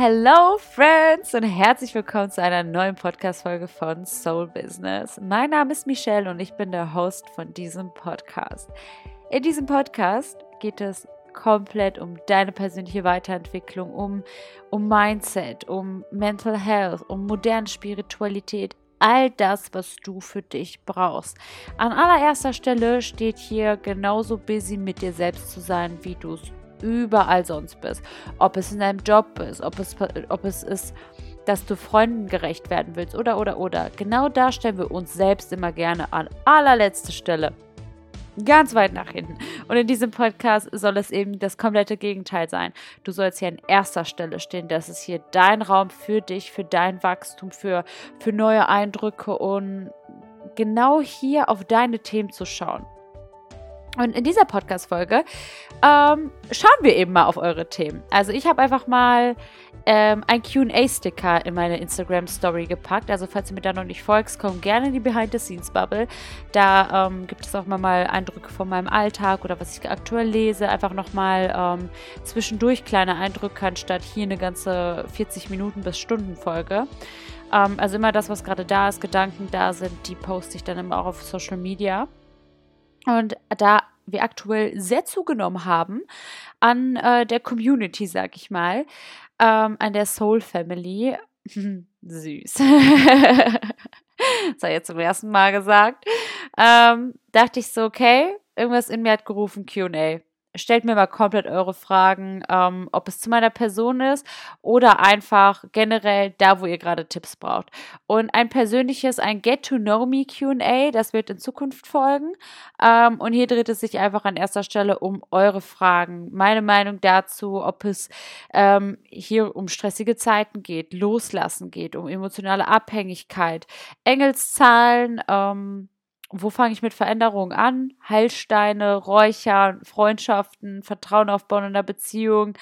Hello Friends und herzlich willkommen zu einer neuen Podcast-Folge von Soul Business. Mein Name ist Michelle und ich bin der Host von diesem Podcast. In diesem Podcast geht es komplett um deine persönliche Weiterentwicklung, um, um Mindset, um Mental Health, um moderne Spiritualität, all das, was du für dich brauchst. An allererster Stelle steht hier genauso busy mit dir selbst zu sein, wie du es überall sonst bist. Ob es in deinem Job ist, ob es, ob es ist, dass du Freunden gerecht werden willst oder, oder, oder. Genau da stellen wir uns selbst immer gerne an allerletzte Stelle. Ganz weit nach hinten. Und in diesem Podcast soll es eben das komplette Gegenteil sein. Du sollst hier an erster Stelle stehen. Das ist hier dein Raum für dich, für dein Wachstum, für, für neue Eindrücke und genau hier auf deine Themen zu schauen. Und in dieser Podcast-Folge ähm, schauen wir eben mal auf eure Themen. Also ich habe einfach mal ähm, ein QA-Sticker in meine Instagram-Story gepackt. Also falls du mir da noch nicht folgst, komm gerne in die Behind-the-Scenes-Bubble. Da ähm, gibt es auch mal, mal Eindrücke von meinem Alltag oder was ich aktuell lese. Einfach nochmal ähm, zwischendurch kleine Eindrücke, anstatt hier eine ganze 40 Minuten bis Stunden Folge. Ähm, also immer das, was gerade da ist, Gedanken da sind, die poste ich dann immer auch auf Social Media. Und da wir aktuell sehr zugenommen haben an äh, der Community, sag ich mal, ähm, an der Soul Family. Süß. das habe ich jetzt zum ersten Mal gesagt. Ähm, dachte ich so, okay, irgendwas in mir hat gerufen, QA stellt mir mal komplett eure Fragen, ähm, ob es zu meiner Person ist oder einfach generell da, wo ihr gerade Tipps braucht. Und ein persönliches, ein Get to Know Me QA, das wird in Zukunft folgen. Ähm, und hier dreht es sich einfach an erster Stelle um eure Fragen. Meine Meinung dazu, ob es ähm, hier um stressige Zeiten geht, loslassen geht, um emotionale Abhängigkeit, Engelszahlen, ähm, wo fange ich mit Veränderungen an? Heilsteine, Räuchern, Freundschaften, Vertrauen aufbauen in der Beziehung.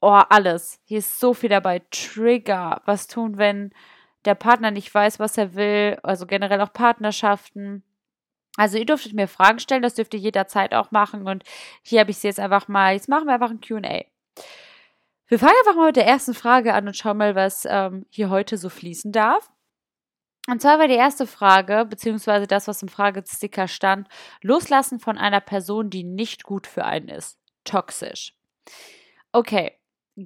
Oh, alles. Hier ist so viel dabei. Trigger. Was tun, wenn der Partner nicht weiß, was er will? Also generell auch Partnerschaften. Also ihr dürftet mir Fragen stellen, das dürft ihr jederzeit auch machen. Und hier habe ich sie jetzt einfach mal, jetzt machen wir einfach ein QA. Wir fangen einfach mal mit der ersten Frage an und schauen mal, was ähm, hier heute so fließen darf. Und zwar war die erste Frage, beziehungsweise das, was im Fragesticker stand, loslassen von einer Person, die nicht gut für einen ist. Toxisch. Okay,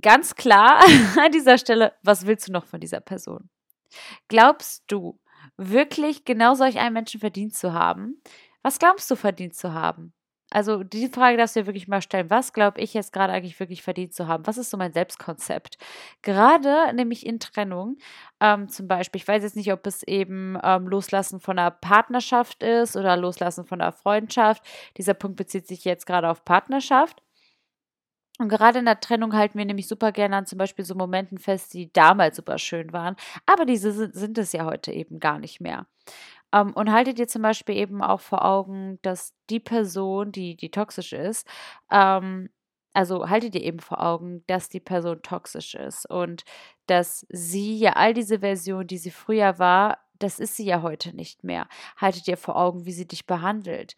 ganz klar an dieser Stelle, was willst du noch von dieser Person? Glaubst du wirklich genau solch einen Menschen verdient zu haben? Was glaubst du verdient zu haben? Also die Frage darfst du dir wirklich mal stellen. Was glaube ich jetzt gerade eigentlich wirklich verdient zu haben? Was ist so mein Selbstkonzept? Gerade nämlich in Trennung, ähm, zum Beispiel, ich weiß jetzt nicht, ob es eben ähm, Loslassen von einer Partnerschaft ist oder Loslassen von einer Freundschaft. Dieser Punkt bezieht sich jetzt gerade auf Partnerschaft. Und gerade in der Trennung halten wir nämlich super gerne an zum Beispiel so Momenten fest, die damals super schön waren. Aber diese sind es ja heute eben gar nicht mehr. Ähm, und haltet dir zum Beispiel eben auch vor Augen, dass die Person, die, die toxisch ist, ähm, also haltet dir eben vor Augen, dass die Person toxisch ist und dass sie ja all diese Version, die sie früher war, das ist sie ja heute nicht mehr. Haltet dir vor Augen, wie sie dich behandelt.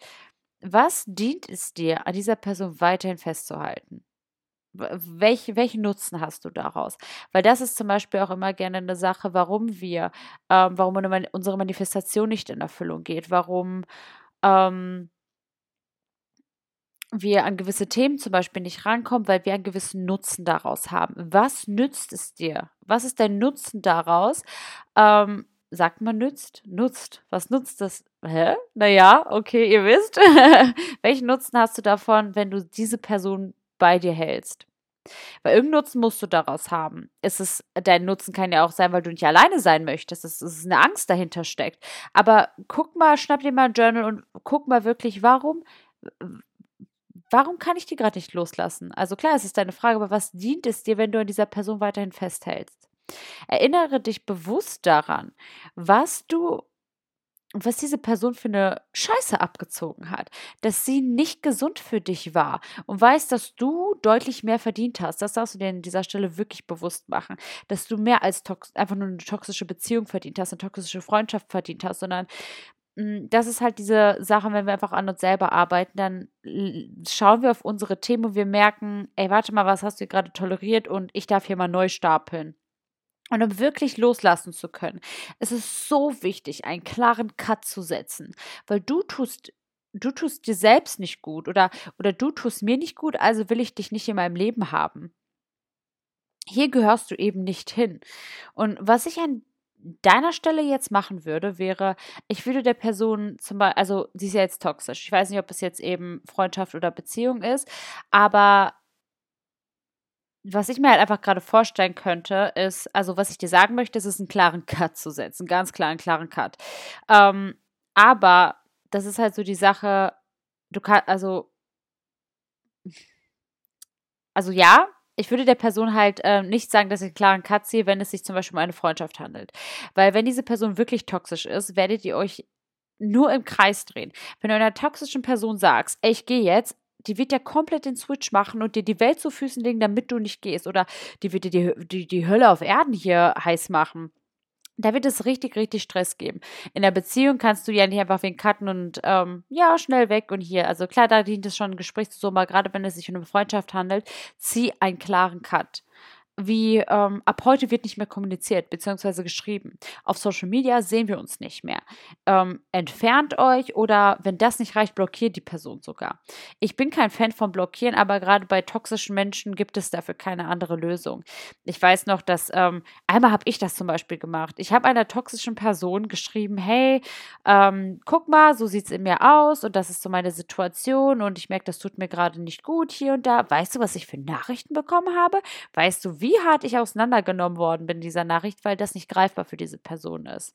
Was dient es dir, an dieser Person weiterhin festzuhalten? Welch, welchen Nutzen hast du daraus? Weil das ist zum Beispiel auch immer gerne eine Sache, warum wir, ähm, warum unsere Manifestation nicht in Erfüllung geht, warum ähm, wir an gewisse Themen zum Beispiel nicht rankommen, weil wir einen gewissen Nutzen daraus haben. Was nützt es dir? Was ist dein Nutzen daraus? Ähm, sagt man nützt? Nutzt. Was nutzt das? Hä? Naja, okay, ihr wisst. Welchen Nutzen hast du davon, wenn du diese Person bei dir hältst. Weil irgendeinen Nutzen musst du daraus haben. Es ist, dein Nutzen kann ja auch sein, weil du nicht alleine sein möchtest. Es ist eine Angst dahinter steckt. Aber guck mal, schnapp dir mal ein Journal und guck mal wirklich, warum, warum kann ich die gerade nicht loslassen? Also klar, es ist deine Frage, aber was dient es dir, wenn du an dieser Person weiterhin festhältst? Erinnere dich bewusst daran, was du was diese Person für eine Scheiße abgezogen hat, dass sie nicht gesund für dich war und weißt, dass du deutlich mehr verdient hast. Das darfst du dir an dieser Stelle wirklich bewusst machen, dass du mehr als einfach nur eine toxische Beziehung verdient hast, eine toxische Freundschaft verdient hast, sondern hm, das ist halt diese Sache, wenn wir einfach an uns selber arbeiten, dann schauen wir auf unsere Themen und wir merken, ey, warte mal, was hast du gerade toleriert und ich darf hier mal neu stapeln. Und um wirklich loslassen zu können, ist es so wichtig, einen klaren Cut zu setzen, weil du tust du tust dir selbst nicht gut oder oder du tust mir nicht gut, also will ich dich nicht in meinem Leben haben. Hier gehörst du eben nicht hin. Und was ich an deiner Stelle jetzt machen würde, wäre, ich würde der Person zum Beispiel, also sie ist ja jetzt toxisch. Ich weiß nicht, ob es jetzt eben Freundschaft oder Beziehung ist, aber was ich mir halt einfach gerade vorstellen könnte, ist, also was ich dir sagen möchte, ist, ist einen klaren Cut zu setzen. Ganz klar einen klaren Cut. Ähm, aber das ist halt so die Sache, du kannst, also, also ja, ich würde der Person halt äh, nicht sagen, dass ich einen klaren Cut ziehe, wenn es sich zum Beispiel um eine Freundschaft handelt. Weil wenn diese Person wirklich toxisch ist, werdet ihr euch nur im Kreis drehen. Wenn du einer toxischen Person sagst, ey, ich gehe jetzt, die wird ja komplett den Switch machen und dir die Welt zu Füßen legen, damit du nicht gehst. Oder die wird dir die, die, die Hölle auf Erden hier heiß machen. Da wird es richtig, richtig Stress geben. In der Beziehung kannst du ja nicht einfach wen cutten und ähm, ja, schnell weg und hier. Also klar, da dient es schon ein Gespräch zu so, aber gerade wenn es sich um eine Freundschaft handelt, zieh einen klaren Cut wie ähm, ab heute wird nicht mehr kommuniziert bzw. geschrieben. Auf Social Media sehen wir uns nicht mehr. Ähm, entfernt euch oder wenn das nicht reicht, blockiert die Person sogar. Ich bin kein Fan von Blockieren, aber gerade bei toxischen Menschen gibt es dafür keine andere Lösung. Ich weiß noch, dass ähm, einmal habe ich das zum Beispiel gemacht. Ich habe einer toxischen Person geschrieben, hey, ähm, guck mal, so sieht es in mir aus und das ist so meine Situation und ich merke, das tut mir gerade nicht gut hier und da. Weißt du, was ich für Nachrichten bekommen habe? Weißt du, wie hart ich auseinandergenommen worden bin in dieser Nachricht, weil das nicht greifbar für diese Person ist.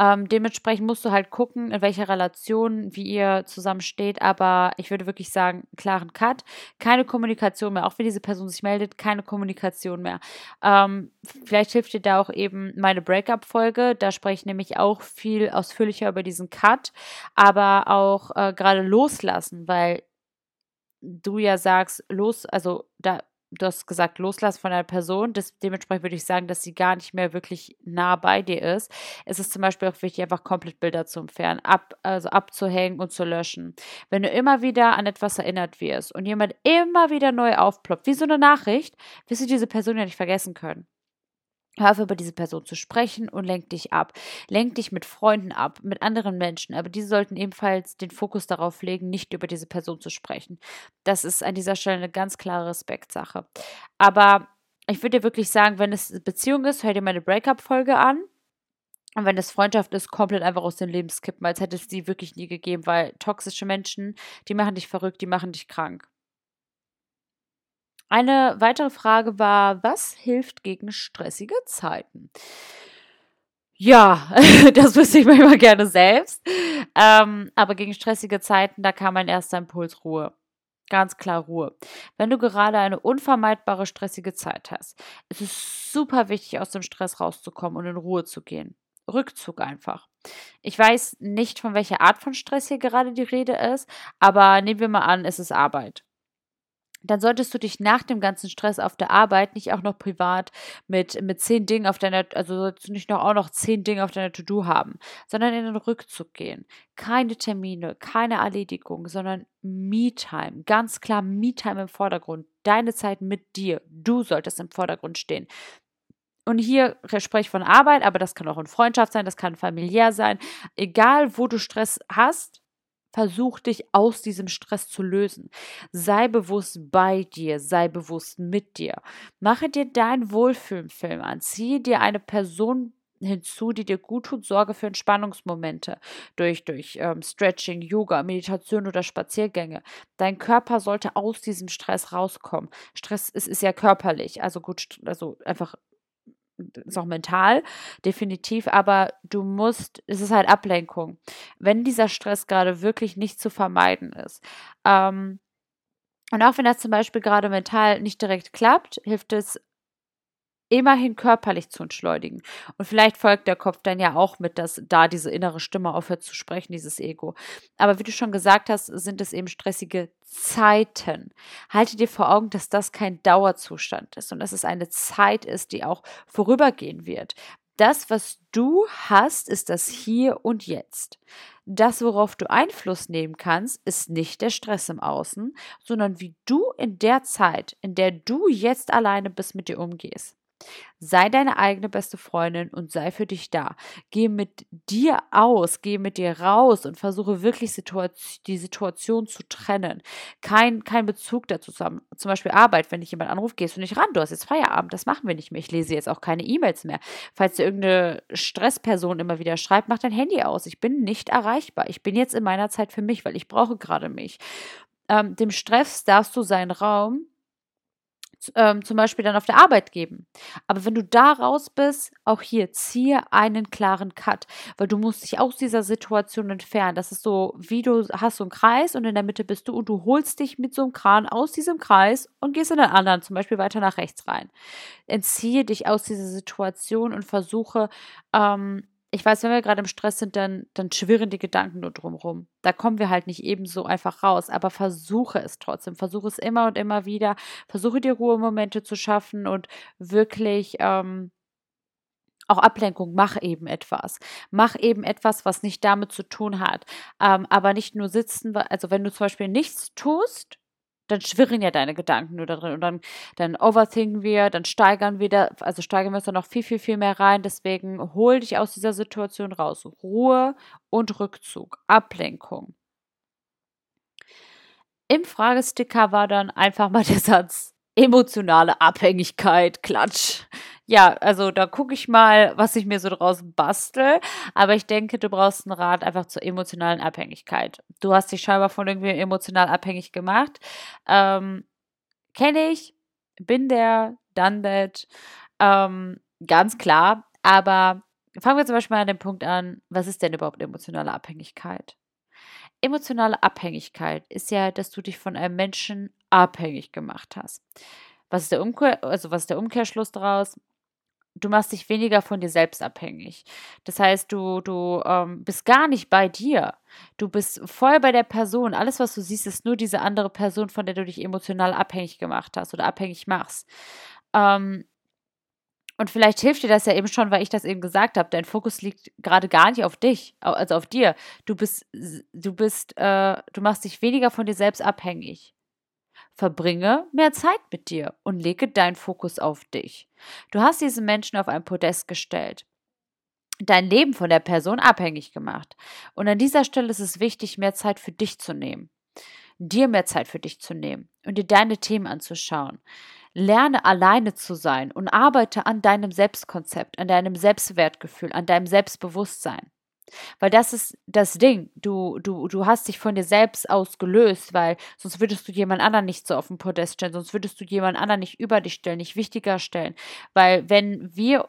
Ähm, dementsprechend musst du halt gucken, in welcher Relation, wie ihr zusammen steht. Aber ich würde wirklich sagen, klaren Cut. Keine Kommunikation mehr. Auch wenn diese Person sich meldet, keine Kommunikation mehr. Ähm, vielleicht hilft dir da auch eben meine Breakup-Folge. Da spreche ich nämlich auch viel ausführlicher über diesen Cut. Aber auch äh, gerade loslassen, weil du ja sagst, los, also da du hast gesagt, loslassen von einer Person. Das, dementsprechend würde ich sagen, dass sie gar nicht mehr wirklich nah bei dir ist. Es ist zum Beispiel auch wichtig, einfach komplett Bilder zu entfernen, ab, also abzuhängen und zu löschen. Wenn du immer wieder an etwas erinnert wirst und jemand immer wieder neu aufploppt, wie so eine Nachricht, wirst du diese Person ja nicht vergessen können. Hör auf, über diese Person zu sprechen und lenk dich ab. Lenk dich mit Freunden ab, mit anderen Menschen. Aber diese sollten ebenfalls den Fokus darauf legen, nicht über diese Person zu sprechen. Das ist an dieser Stelle eine ganz klare Respektsache. Aber ich würde dir wirklich sagen, wenn es Beziehung ist, hör dir meine Breakup-Folge an. Und wenn es Freundschaft ist, komplett einfach aus dem Leben skippen, als hätte es die wirklich nie gegeben, weil toxische Menschen, die machen dich verrückt, die machen dich krank. Eine weitere Frage war, was hilft gegen stressige Zeiten? Ja, das wüsste ich manchmal gerne selbst. Ähm, aber gegen stressige Zeiten, da kam mein erster Impuls Ruhe. Ganz klar Ruhe. Wenn du gerade eine unvermeidbare stressige Zeit hast, ist es super wichtig, aus dem Stress rauszukommen und in Ruhe zu gehen. Rückzug einfach. Ich weiß nicht, von welcher Art von Stress hier gerade die Rede ist, aber nehmen wir mal an, es ist Arbeit dann solltest du dich nach dem ganzen Stress auf der Arbeit nicht auch noch privat mit, mit zehn Dingen auf deiner, also solltest du nicht noch auch noch zehn Dinge auf deiner To-Do haben, sondern in den Rückzug gehen. Keine Termine, keine Erledigung, sondern Me-Time. Ganz klar Me-Time im Vordergrund. Deine Zeit mit dir. Du solltest im Vordergrund stehen. Und hier spreche ich von Arbeit, aber das kann auch in Freundschaft sein, das kann familiär sein. Egal, wo du Stress hast, Versuch dich aus diesem Stress zu lösen. Sei bewusst bei dir, sei bewusst mit dir. Mache dir deinen Wohlfühlfilm an. Ziehe dir eine Person hinzu, die dir gut tut, sorge für Entspannungsmomente durch, durch ähm, Stretching, Yoga, Meditation oder Spaziergänge. Dein Körper sollte aus diesem Stress rauskommen. Stress ist, ist ja körperlich, also gut, also einfach ist auch mental, definitiv, aber du musst, es ist halt Ablenkung. Wenn dieser Stress gerade wirklich nicht zu vermeiden ist. Ähm, und auch wenn das zum Beispiel gerade mental nicht direkt klappt, hilft es immerhin körperlich zu entschleunigen. Und vielleicht folgt der Kopf dann ja auch mit, dass da diese innere Stimme aufhört zu sprechen, dieses Ego. Aber wie du schon gesagt hast, sind es eben stressige Zeiten. Halte dir vor Augen, dass das kein Dauerzustand ist und dass es eine Zeit ist, die auch vorübergehen wird. Das, was du hast, ist das Hier und Jetzt. Das, worauf du Einfluss nehmen kannst, ist nicht der Stress im Außen, sondern wie du in der Zeit, in der du jetzt alleine bist, mit dir umgehst. Sei deine eigene beste Freundin und sei für dich da. Geh mit dir aus, geh mit dir raus und versuche wirklich Situation, die Situation zu trennen. Kein, kein Bezug dazu zu haben. Zum Beispiel Arbeit, wenn dich jemand anruft, gehst du nicht ran. Du hast jetzt Feierabend, das machen wir nicht mehr. Ich lese jetzt auch keine E-Mails mehr. Falls dir irgendeine Stressperson immer wieder schreibt, mach dein Handy aus. Ich bin nicht erreichbar. Ich bin jetzt in meiner Zeit für mich, weil ich brauche gerade mich. Ähm, dem Stress darfst du seinen Raum ähm, zum Beispiel dann auf der Arbeit geben. Aber wenn du da raus bist, auch hier, ziehe einen klaren Cut, weil du musst dich aus dieser Situation entfernen. Das ist so, wie du hast so einen Kreis und in der Mitte bist du und du holst dich mit so einem Kran aus diesem Kreis und gehst in den anderen, zum Beispiel weiter nach rechts rein. Entziehe dich aus dieser Situation und versuche, ähm, ich weiß, wenn wir gerade im Stress sind, dann, dann schwirren die Gedanken nur drumherum. Da kommen wir halt nicht eben so einfach raus, aber versuche es trotzdem. Versuche es immer und immer wieder. Versuche dir Ruhemomente zu schaffen und wirklich ähm, auch Ablenkung. Mach eben etwas. Mach eben etwas, was nicht damit zu tun hat. Ähm, aber nicht nur sitzen, also wenn du zum Beispiel nichts tust, dann schwirren ja deine Gedanken nur da drin und dann, dann overthinken wir, dann steigern wir da, also steigern wir uns dann noch viel, viel, viel mehr rein. Deswegen hol dich aus dieser Situation raus. Ruhe und Rückzug, Ablenkung. Im Fragesticker war dann einfach mal der Satz emotionale Abhängigkeit, Klatsch ja, also da gucke ich mal, was ich mir so draus bastel. Aber ich denke, du brauchst einen Rat einfach zur emotionalen Abhängigkeit. Du hast dich scheinbar von irgendwie emotional abhängig gemacht. Ähm, Kenne ich, bin der, done that. Ähm, ganz klar. Aber fangen wir zum Beispiel mal an dem Punkt an, was ist denn überhaupt emotionale Abhängigkeit? Emotionale Abhängigkeit ist ja, dass du dich von einem Menschen abhängig gemacht hast. Was ist der Umkehr, also was ist der Umkehrschluss daraus? du machst dich weniger von dir selbst abhängig. Das heißt, du, du ähm, bist gar nicht bei dir. Du bist voll bei der Person. Alles, was du siehst, ist nur diese andere Person, von der du dich emotional abhängig gemacht hast oder abhängig machst. Ähm, und vielleicht hilft dir das ja eben schon, weil ich das eben gesagt habe. Dein Fokus liegt gerade gar nicht auf dich, also auf dir. Du bist, du bist, äh, du machst dich weniger von dir selbst abhängig. Verbringe mehr Zeit mit dir und lege deinen Fokus auf dich. Du hast diesen Menschen auf ein Podest gestellt dein Leben von der Person abhängig gemacht. Und an dieser Stelle ist es wichtig, mehr Zeit für dich zu nehmen. Dir mehr Zeit für dich zu nehmen und dir deine Themen anzuschauen. Lerne alleine zu sein und arbeite an deinem Selbstkonzept, an deinem Selbstwertgefühl, an deinem Selbstbewusstsein. Weil das ist das Ding. Du, du, du hast dich von dir selbst ausgelöst, weil sonst würdest du jemand anderen nicht so auf den Podest stellen, sonst würdest du jemand anderen nicht über dich stellen, nicht wichtiger stellen. Weil wenn wir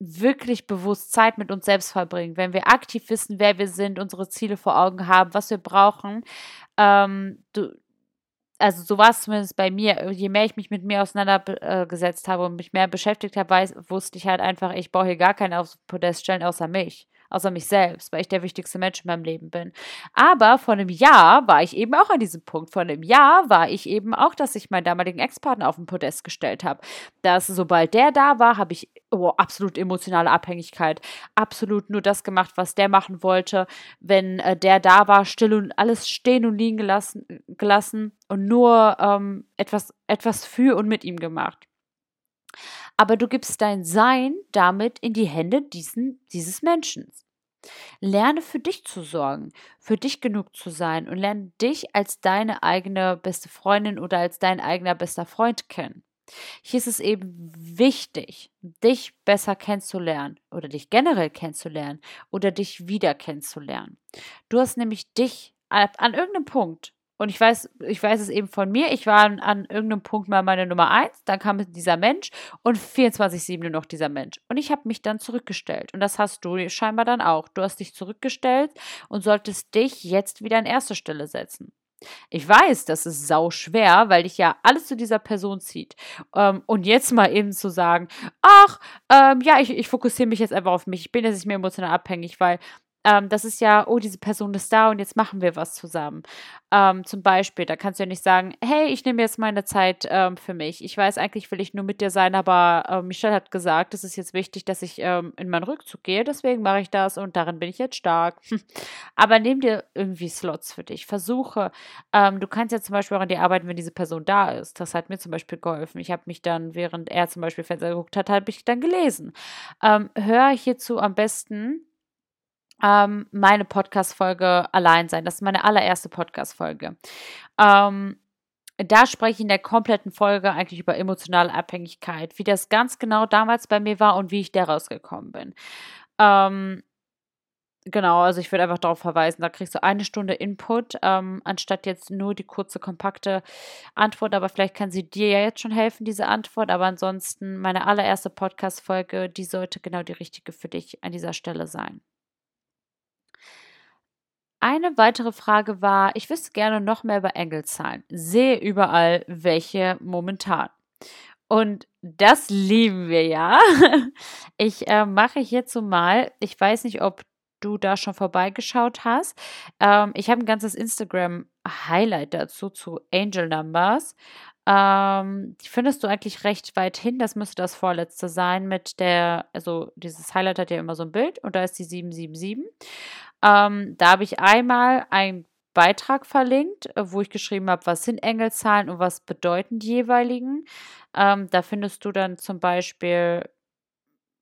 wirklich bewusst Zeit mit uns selbst verbringen, wenn wir aktiv wissen, wer wir sind, unsere Ziele vor Augen haben, was wir brauchen, ähm, du, also so war es zumindest bei mir, je mehr ich mich mit mir auseinandergesetzt habe und mich mehr beschäftigt habe, weiß, wusste ich halt einfach, ich brauche hier gar keinen aufs Podest stellen, außer mich außer mich selbst, weil ich der wichtigste Mensch in meinem Leben bin. Aber vor einem Jahr war ich eben auch an diesem Punkt. Vor einem Jahr war ich eben auch, dass ich meinen damaligen Ex-Partner auf den Podest gestellt habe. Dass sobald der da war, habe ich oh, absolut emotionale Abhängigkeit, absolut nur das gemacht, was der machen wollte. Wenn äh, der da war, still und alles stehen und liegen gelassen, gelassen und nur ähm, etwas, etwas für und mit ihm gemacht aber du gibst dein Sein damit in die Hände diesen, dieses Menschen. Lerne für dich zu sorgen, für dich genug zu sein und lerne dich als deine eigene beste Freundin oder als dein eigener bester Freund kennen. Hier ist es eben wichtig, dich besser kennenzulernen oder dich generell kennenzulernen oder dich wieder kennenzulernen. Du hast nämlich dich an irgendeinem Punkt und ich weiß, ich weiß es eben von mir. Ich war an, an irgendeinem Punkt mal meine Nummer eins, dann kam dieser Mensch und 24-7 nur noch dieser Mensch. Und ich habe mich dann zurückgestellt. Und das hast du scheinbar dann auch. Du hast dich zurückgestellt und solltest dich jetzt wieder an erste Stelle setzen. Ich weiß, das ist sau schwer, weil dich ja alles zu dieser Person zieht. Ähm, und jetzt mal eben zu sagen, ach, ähm, ja, ich, ich fokussiere mich jetzt einfach auf mich. Ich bin jetzt nicht mehr emotional abhängig, weil ähm, das ist ja, oh, diese Person ist da und jetzt machen wir was zusammen. Ähm, zum Beispiel, da kannst du ja nicht sagen, hey, ich nehme jetzt meine Zeit ähm, für mich. Ich weiß, eigentlich will ich nur mit dir sein, aber äh, Michelle hat gesagt, es ist jetzt wichtig, dass ich ähm, in meinen Rückzug gehe, deswegen mache ich das und darin bin ich jetzt stark. aber nimm dir irgendwie Slots für dich. Versuche, ähm, du kannst ja zum Beispiel auch an dir arbeiten, wenn diese Person da ist. Das hat mir zum Beispiel geholfen. Ich habe mich dann, während er zum Beispiel Fenster geguckt hat, habe ich dann gelesen. Ähm, hör hierzu am besten ähm, meine Podcast-Folge allein sein. Das ist meine allererste Podcast-Folge. Ähm, da spreche ich in der kompletten Folge eigentlich über emotionale Abhängigkeit, wie das ganz genau damals bei mir war und wie ich da rausgekommen bin. Ähm, genau, also ich würde einfach darauf verweisen, da kriegst du eine Stunde Input, ähm, anstatt jetzt nur die kurze, kompakte Antwort. Aber vielleicht kann sie dir ja jetzt schon helfen, diese Antwort. Aber ansonsten, meine allererste Podcast-Folge, die sollte genau die richtige für dich an dieser Stelle sein. Eine weitere Frage war, ich wüsste gerne noch mehr über Engelzahlen. Sehe überall welche momentan. Und das lieben wir ja. Ich äh, mache hierzu mal, ich weiß nicht, ob du da schon vorbeigeschaut hast. Ähm, ich habe ein ganzes Instagram-Highlight dazu zu Angel Numbers. Ähm, die findest du eigentlich recht weit hin. Das müsste das vorletzte sein mit der, also dieses Highlight hat ja immer so ein Bild und da ist die 777. Ähm, da habe ich einmal einen Beitrag verlinkt, äh, wo ich geschrieben habe, was sind Engelzahlen und was bedeuten die jeweiligen. Ähm, da findest du dann zum Beispiel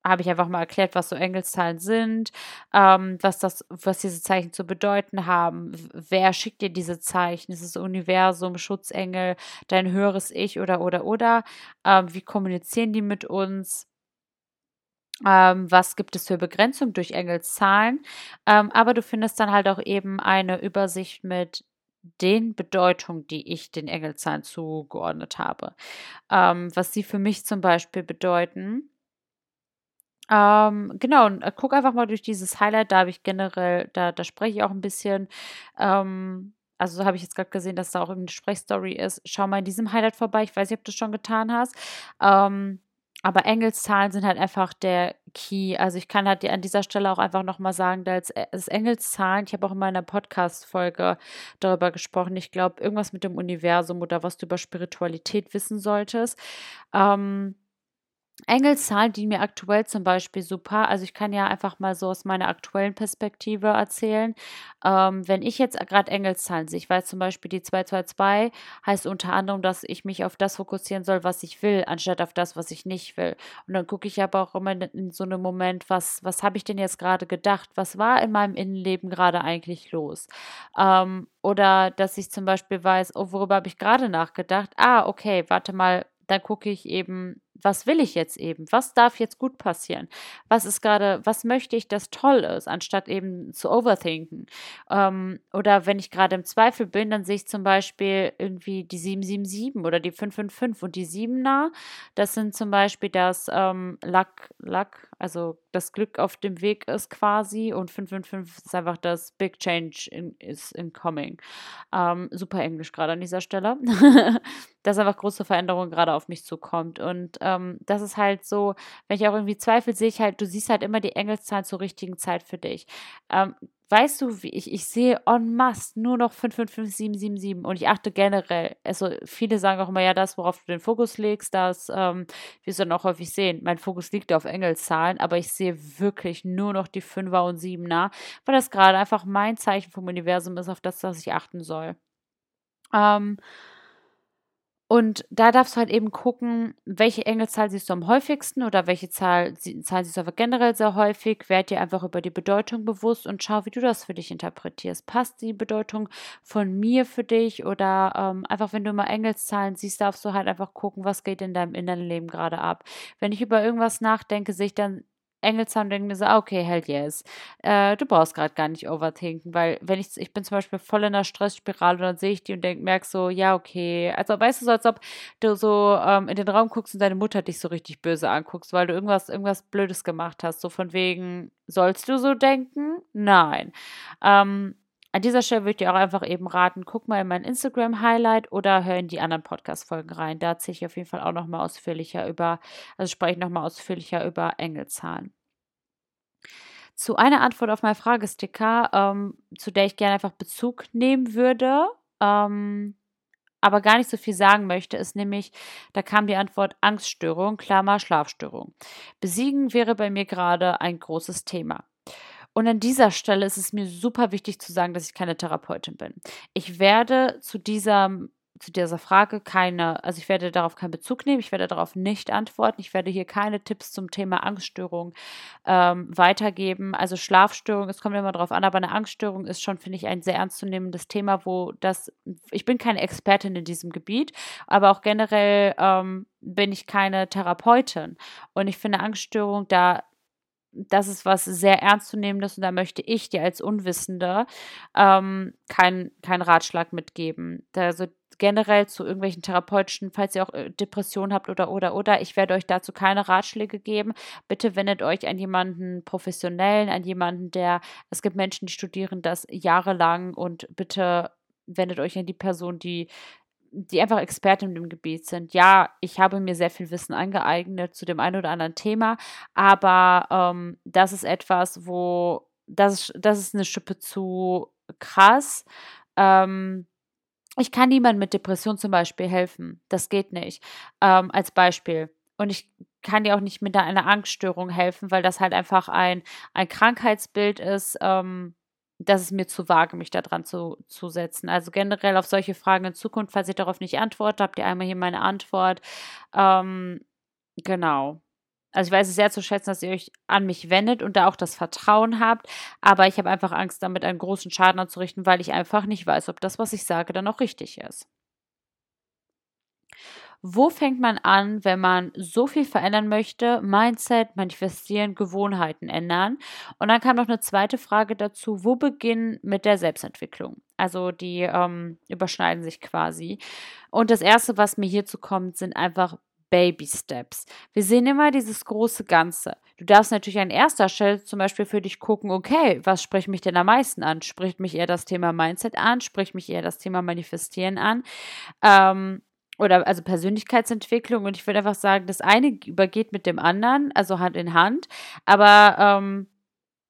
habe ich einfach mal erklärt, was so Engelszahlen sind, ähm, was das, was diese Zeichen zu bedeuten haben. Wer schickt dir diese Zeichen? Ist es Universum, Schutzengel, dein höheres Ich oder oder oder? Ähm, wie kommunizieren die mit uns? Ähm, was gibt es für Begrenzung durch Engelszahlen. Ähm, aber du findest dann halt auch eben eine Übersicht mit den Bedeutungen, die ich den Engelzahlen zugeordnet habe. Ähm, was sie für mich zum Beispiel bedeuten. Ähm, genau, und äh, guck einfach mal durch dieses Highlight, da habe ich generell, da, da spreche ich auch ein bisschen. Ähm, also habe ich jetzt gerade gesehen, dass da auch eine Sprechstory ist. Schau mal in diesem Highlight vorbei. Ich weiß nicht, ob du es schon getan hast. Ähm, aber Engelszahlen sind halt einfach der Key. Also ich kann halt an dieser Stelle auch einfach nochmal sagen, dass das Engelszahlen, ich habe auch in meiner Podcast-Folge darüber gesprochen, ich glaube, irgendwas mit dem Universum oder was du über Spiritualität wissen solltest. Ähm, Engelszahlen dienen mir aktuell zum Beispiel super. Also ich kann ja einfach mal so aus meiner aktuellen Perspektive erzählen. Ähm, wenn ich jetzt gerade Engelszahlen sehe, ich weiß zum Beispiel, die 222 heißt unter anderem, dass ich mich auf das fokussieren soll, was ich will, anstatt auf das, was ich nicht will. Und dann gucke ich aber auch immer in so einem Moment, was, was habe ich denn jetzt gerade gedacht? Was war in meinem Innenleben gerade eigentlich los? Ähm, oder dass ich zum Beispiel weiß, oh, worüber habe ich gerade nachgedacht? Ah, okay, warte mal, dann gucke ich eben was will ich jetzt eben? Was darf jetzt gut passieren? Was ist gerade, was möchte ich, dass toll ist, anstatt eben zu overthinken? Ähm, oder wenn ich gerade im Zweifel bin, dann sehe ich zum Beispiel irgendwie die 777 oder die 555 und die 7er, das sind zum Beispiel das ähm, Luck, Luck, also das Glück auf dem Weg ist quasi und 555 ist einfach das Big Change in, is incoming. Ähm, super Englisch gerade an dieser Stelle. dass einfach große Veränderungen gerade auf mich zukommt und ähm, das ist halt so, wenn ich auch irgendwie zweifle, sehe ich halt, du siehst halt immer die Engelszahlen zur richtigen Zeit für dich. Ähm, weißt du, wie ich, ich sehe en masse nur noch 555777 und ich achte generell, also viele sagen auch immer, ja, das, worauf du den Fokus legst, das ähm, wirst du dann auch häufig sehen. Mein Fokus liegt auf Engelszahlen, aber ich sehe wirklich nur noch die 5er und 7er, weil das gerade einfach mein Zeichen vom Universum ist, auf das, das ich achten soll. Ähm, und da darfst du halt eben gucken, welche Engelzahl siehst du am häufigsten oder welche Zahl, Zahl siehst du aber generell sehr häufig. Werd dir einfach über die Bedeutung bewusst und schau, wie du das für dich interpretierst. Passt die Bedeutung von mir für dich oder ähm, einfach, wenn du mal Engelszahlen siehst, darfst du halt einfach gucken, was geht in deinem inneren Leben gerade ab. Wenn ich über irgendwas nachdenke, sehe ich dann Engelsheim denken mir so, ah, okay, hell yes. Äh, du brauchst gerade gar nicht overthinken, weil wenn ich, ich bin zum Beispiel voll in einer Stressspirale und dann sehe ich die und denk, merk so, ja, okay. Also weißt du, so als ob du so ähm, in den Raum guckst und deine Mutter dich so richtig böse anguckst, weil du irgendwas, irgendwas Blödes gemacht hast. So von wegen, sollst du so denken? Nein. Ähm, an dieser Stelle würde ich dir auch einfach eben raten, guck mal in mein Instagram-Highlight oder hör in die anderen Podcast-Folgen rein. Da erzähle ich auf jeden Fall auch nochmal ausführlicher über, also spreche ich nochmal ausführlicher über Engelzahlen. zu einer Antwort auf meinen Fragesticker, ähm, zu der ich gerne einfach Bezug nehmen würde, ähm, aber gar nicht so viel sagen möchte, ist nämlich, da kam die Antwort Angststörung, Klammer, Schlafstörung. Besiegen wäre bei mir gerade ein großes Thema. Und an dieser Stelle ist es mir super wichtig zu sagen, dass ich keine Therapeutin bin. Ich werde zu dieser zu dieser Frage keine, also ich werde darauf keinen Bezug nehmen, ich werde darauf nicht antworten, ich werde hier keine Tipps zum Thema Angststörung ähm, weitergeben. Also Schlafstörung, es kommt immer darauf an, aber eine Angststörung ist schon, finde ich, ein sehr ernstzunehmendes Thema, wo das, ich bin keine Expertin in diesem Gebiet, aber auch generell ähm, bin ich keine Therapeutin. Und ich finde Angststörung da das ist was sehr ernstzunehmendes und da möchte ich dir als Unwissende ähm, keinen kein Ratschlag mitgeben. Also generell zu irgendwelchen therapeutischen, falls ihr auch äh, Depressionen habt oder oder oder, ich werde euch dazu keine Ratschläge geben. Bitte wendet euch an jemanden professionellen, an jemanden, der, es gibt Menschen, die studieren das jahrelang und bitte wendet euch an die Person, die die einfach Experten im Gebiet sind. Ja, ich habe mir sehr viel Wissen angeeignet zu dem einen oder anderen Thema, aber ähm, das ist etwas, wo das, das ist eine Schippe zu krass. Ähm, ich kann niemandem mit Depression zum Beispiel helfen. Das geht nicht. Ähm, als Beispiel. Und ich kann dir auch nicht mit einer Angststörung helfen, weil das halt einfach ein, ein Krankheitsbild ist. Ähm, das ist mir zu vage, mich da dran zu, zu setzen. Also generell auf solche Fragen in Zukunft, falls ich darauf nicht antworte, habt ihr einmal hier meine Antwort. Ähm, genau. Also ich weiß es sehr zu schätzen, dass ihr euch an mich wendet und da auch das Vertrauen habt, aber ich habe einfach Angst, damit einen großen Schaden anzurichten, weil ich einfach nicht weiß, ob das, was ich sage, dann auch richtig ist. Wo fängt man an, wenn man so viel verändern möchte? Mindset, manifestieren, Gewohnheiten ändern. Und dann kam noch eine zweite Frage dazu. Wo beginnen mit der Selbstentwicklung? Also die ähm, überschneiden sich quasi. Und das Erste, was mir hierzu kommt, sind einfach Baby Steps. Wir sehen immer dieses große Ganze. Du darfst natürlich an erster Stelle zum Beispiel für dich gucken, okay, was spricht mich denn am meisten an? Spricht mich eher das Thema Mindset an? Spricht mich eher das Thema Manifestieren an? Ähm, oder also Persönlichkeitsentwicklung und ich würde einfach sagen, das eine übergeht mit dem anderen, also Hand in Hand. Aber ähm,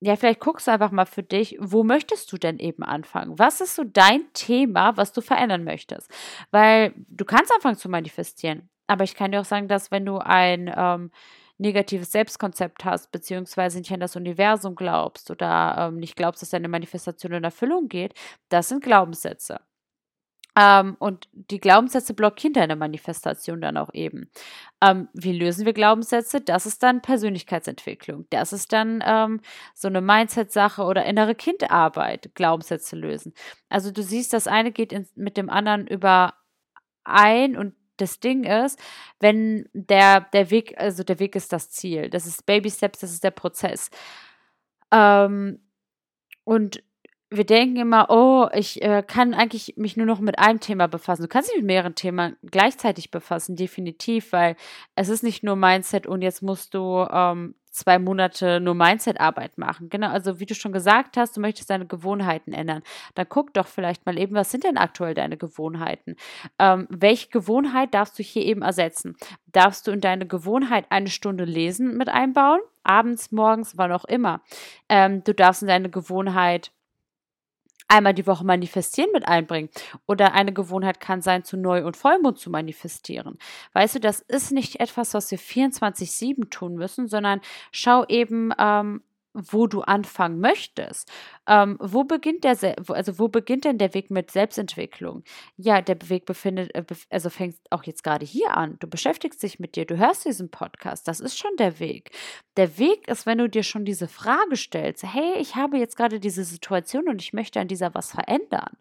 ja, vielleicht guckst du einfach mal für dich, wo möchtest du denn eben anfangen? Was ist so dein Thema, was du verändern möchtest? Weil du kannst anfangen zu manifestieren, aber ich kann dir auch sagen, dass wenn du ein ähm, negatives Selbstkonzept hast, beziehungsweise nicht an das Universum glaubst oder ähm, nicht glaubst, dass deine Manifestation in Erfüllung geht, das sind Glaubenssätze. Ähm, und die Glaubenssätze blockieren deine Manifestation dann auch eben. Ähm, wie lösen wir Glaubenssätze? Das ist dann Persönlichkeitsentwicklung. Das ist dann ähm, so eine Mindset-Sache oder innere Kindarbeit, Glaubenssätze lösen. Also du siehst, das eine geht in, mit dem anderen überein und das Ding ist, wenn der, der Weg, also der Weg ist das Ziel. Das ist Baby Steps, das ist der Prozess. Ähm, und wir denken immer, oh, ich äh, kann eigentlich mich nur noch mit einem Thema befassen. Du kannst dich mit mehreren Themen gleichzeitig befassen, definitiv, weil es ist nicht nur Mindset und jetzt musst du ähm, zwei Monate nur Mindset-Arbeit machen. Genau, also wie du schon gesagt hast, du möchtest deine Gewohnheiten ändern. Dann guck doch vielleicht mal eben, was sind denn aktuell deine Gewohnheiten? Ähm, welche Gewohnheit darfst du hier eben ersetzen? Darfst du in deine Gewohnheit eine Stunde lesen mit einbauen? Abends, morgens, wann auch immer. Ähm, du darfst in deine Gewohnheit einmal die Woche manifestieren mit einbringen. Oder eine Gewohnheit kann sein, zu Neu- und Vollmond zu manifestieren. Weißt du, das ist nicht etwas, was wir 24-7 tun müssen, sondern schau eben, ähm, wo du anfangen möchtest. Ähm, wo beginnt der, also wo beginnt denn der Weg mit Selbstentwicklung? Ja, der Weg befindet, äh, also fängt auch jetzt gerade hier an. Du beschäftigst dich mit dir, du hörst diesen Podcast. Das ist schon der Weg. Der Weg ist, wenn du dir schon diese Frage stellst: Hey, ich habe jetzt gerade diese Situation und ich möchte an dieser was verändern.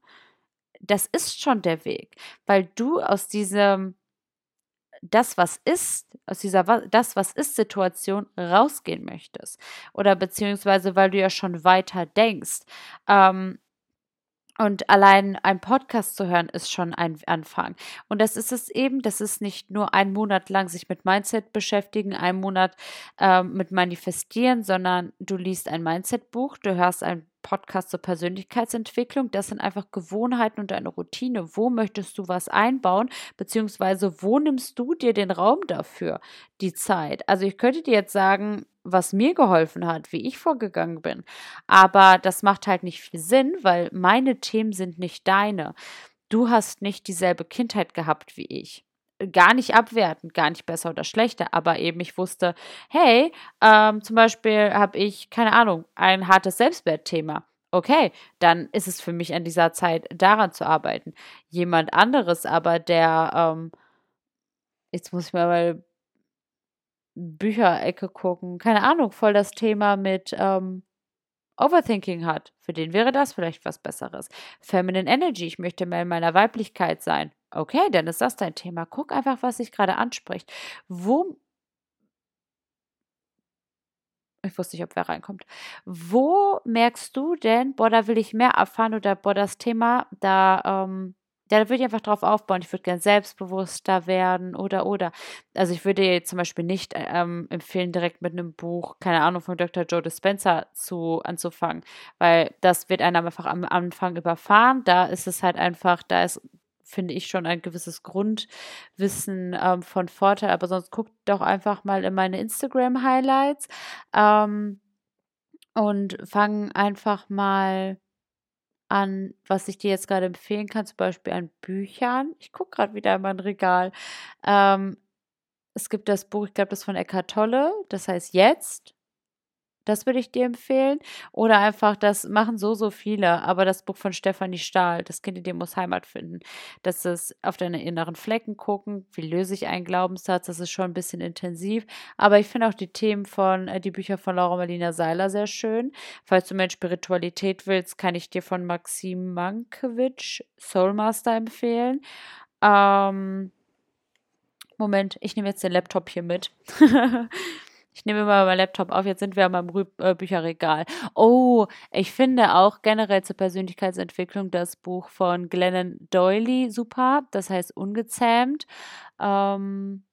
Das ist schon der Weg, weil du aus diesem das, was ist, aus dieser das, was ist Situation rausgehen möchtest. Oder beziehungsweise, weil du ja schon weiter denkst. Ähm, und allein ein Podcast zu hören, ist schon ein Anfang. Und das ist es eben, das ist nicht nur ein Monat lang sich mit Mindset beschäftigen, ein Monat ähm, mit Manifestieren, sondern du liest ein Mindset-Buch, du hörst ein Podcast zur Persönlichkeitsentwicklung. Das sind einfach Gewohnheiten und eine Routine. Wo möchtest du was einbauen? Beziehungsweise wo nimmst du dir den Raum dafür, die Zeit? Also ich könnte dir jetzt sagen, was mir geholfen hat, wie ich vorgegangen bin. Aber das macht halt nicht viel Sinn, weil meine Themen sind nicht deine. Du hast nicht dieselbe Kindheit gehabt wie ich gar nicht abwertend, gar nicht besser oder schlechter, aber eben ich wusste, hey, ähm, zum Beispiel habe ich, keine Ahnung, ein hartes Selbstwertthema. Okay, dann ist es für mich an dieser Zeit daran zu arbeiten. Jemand anderes aber, der, ähm, jetzt muss ich mal Bücherecke gucken, keine Ahnung, voll das Thema mit ähm, Overthinking hat. Für den wäre das vielleicht was Besseres. Feminine Energy, ich möchte mehr in meiner Weiblichkeit sein. Okay, dann ist das dein Thema. Guck einfach, was sich gerade anspricht. Wo. Ich wusste nicht, ob wer reinkommt. Wo merkst du denn, boah, da will ich mehr erfahren oder boah, das Thema, da ähm, ja, da würde ich einfach drauf aufbauen. Ich würde gern selbstbewusster werden oder oder. Also ich würde jetzt zum Beispiel nicht ähm, empfehlen, direkt mit einem Buch, keine Ahnung, von Dr. Joe Dispenza zu anzufangen, weil das wird einem einfach am Anfang überfahren. Da ist es halt einfach, da ist finde ich schon ein gewisses Grundwissen ähm, von Vorteil. Aber sonst guckt doch einfach mal in meine Instagram-Highlights ähm, und fang einfach mal an, was ich dir jetzt gerade empfehlen kann, zum Beispiel an Büchern. Ich gucke gerade wieder in mein Regal. Ähm, es gibt das Buch, ich glaube, das von Eckhart Tolle, das heißt Jetzt. Das würde ich dir empfehlen. Oder einfach, das machen so, so viele. Aber das Buch von Stefanie Stahl, das Kind in dir muss Heimat finden. Das ist auf deine inneren Flecken gucken. Wie löse ich einen Glaubenssatz? Das ist schon ein bisschen intensiv. Aber ich finde auch die Themen von, äh, die Bücher von Laura Marlina Seiler sehr schön. Falls du mehr Spiritualität willst, kann ich dir von Maxim Mankiewicz Soulmaster empfehlen. Ähm, Moment, ich nehme jetzt den Laptop hier mit. Ich nehme mal meinen Laptop auf, jetzt sind wir am Rü äh, Bücherregal. Oh, ich finde auch generell zur Persönlichkeitsentwicklung das Buch von Glennon Doyley super. Das heißt Ungezähmt. Ähm,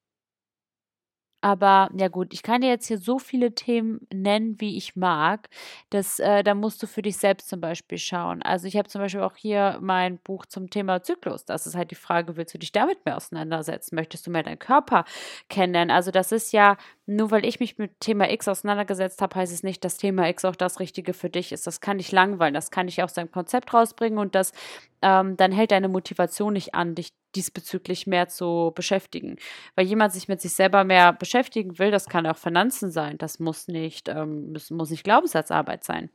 aber ja gut, ich kann dir jetzt hier so viele Themen nennen, wie ich mag. Das, äh, da musst du für dich selbst zum Beispiel schauen. Also ich habe zum Beispiel auch hier mein Buch zum Thema Zyklus. Das ist halt die Frage, willst du dich damit mehr auseinandersetzen? Möchtest du mehr deinen Körper kennenlernen? Also das ist ja, nur weil ich mich mit Thema X auseinandergesetzt habe, heißt es nicht, dass Thema X auch das Richtige für dich ist. Das kann dich langweilen. Das kann dich aus deinem Konzept rausbringen und das ähm, dann hält deine Motivation nicht an, dich diesbezüglich mehr zu beschäftigen. Weil jemand sich mit sich selber mehr beschäftigen will, das kann auch Finanzen sein, das muss nicht, ähm, muss, muss nicht Glaubenssatzarbeit sein.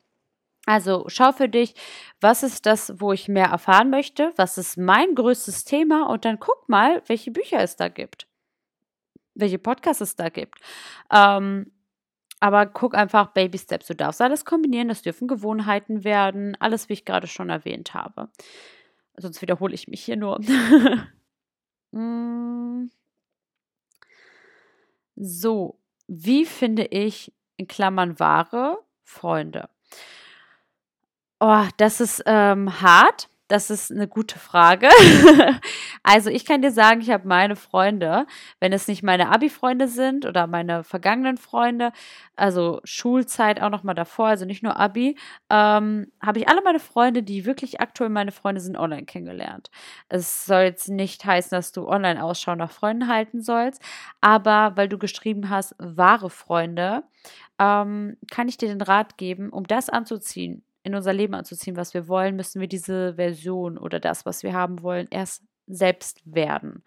Also schau für dich, was ist das, wo ich mehr erfahren möchte, was ist mein größtes Thema und dann guck mal, welche Bücher es da gibt, welche Podcasts es da gibt. Ähm, aber guck einfach Baby Steps. Du darfst alles kombinieren, das dürfen Gewohnheiten werden, alles, wie ich gerade schon erwähnt habe. Sonst wiederhole ich mich hier nur. Mm. so, wie finde ich in Klammern wahre Freunde? Oh, das ist ähm, hart. Das ist eine gute Frage. also ich kann dir sagen, ich habe meine Freunde, wenn es nicht meine Abi-Freunde sind oder meine vergangenen Freunde, also Schulzeit auch noch mal davor, also nicht nur Abi, ähm, habe ich alle meine Freunde, die wirklich aktuell meine Freunde sind, online kennengelernt. Es soll jetzt nicht heißen, dass du online Ausschau nach Freunden halten sollst, aber weil du geschrieben hast, wahre Freunde, ähm, kann ich dir den Rat geben, um das anzuziehen, in unser Leben anzuziehen, was wir wollen, müssen wir diese Version oder das, was wir haben wollen, erst selbst werden.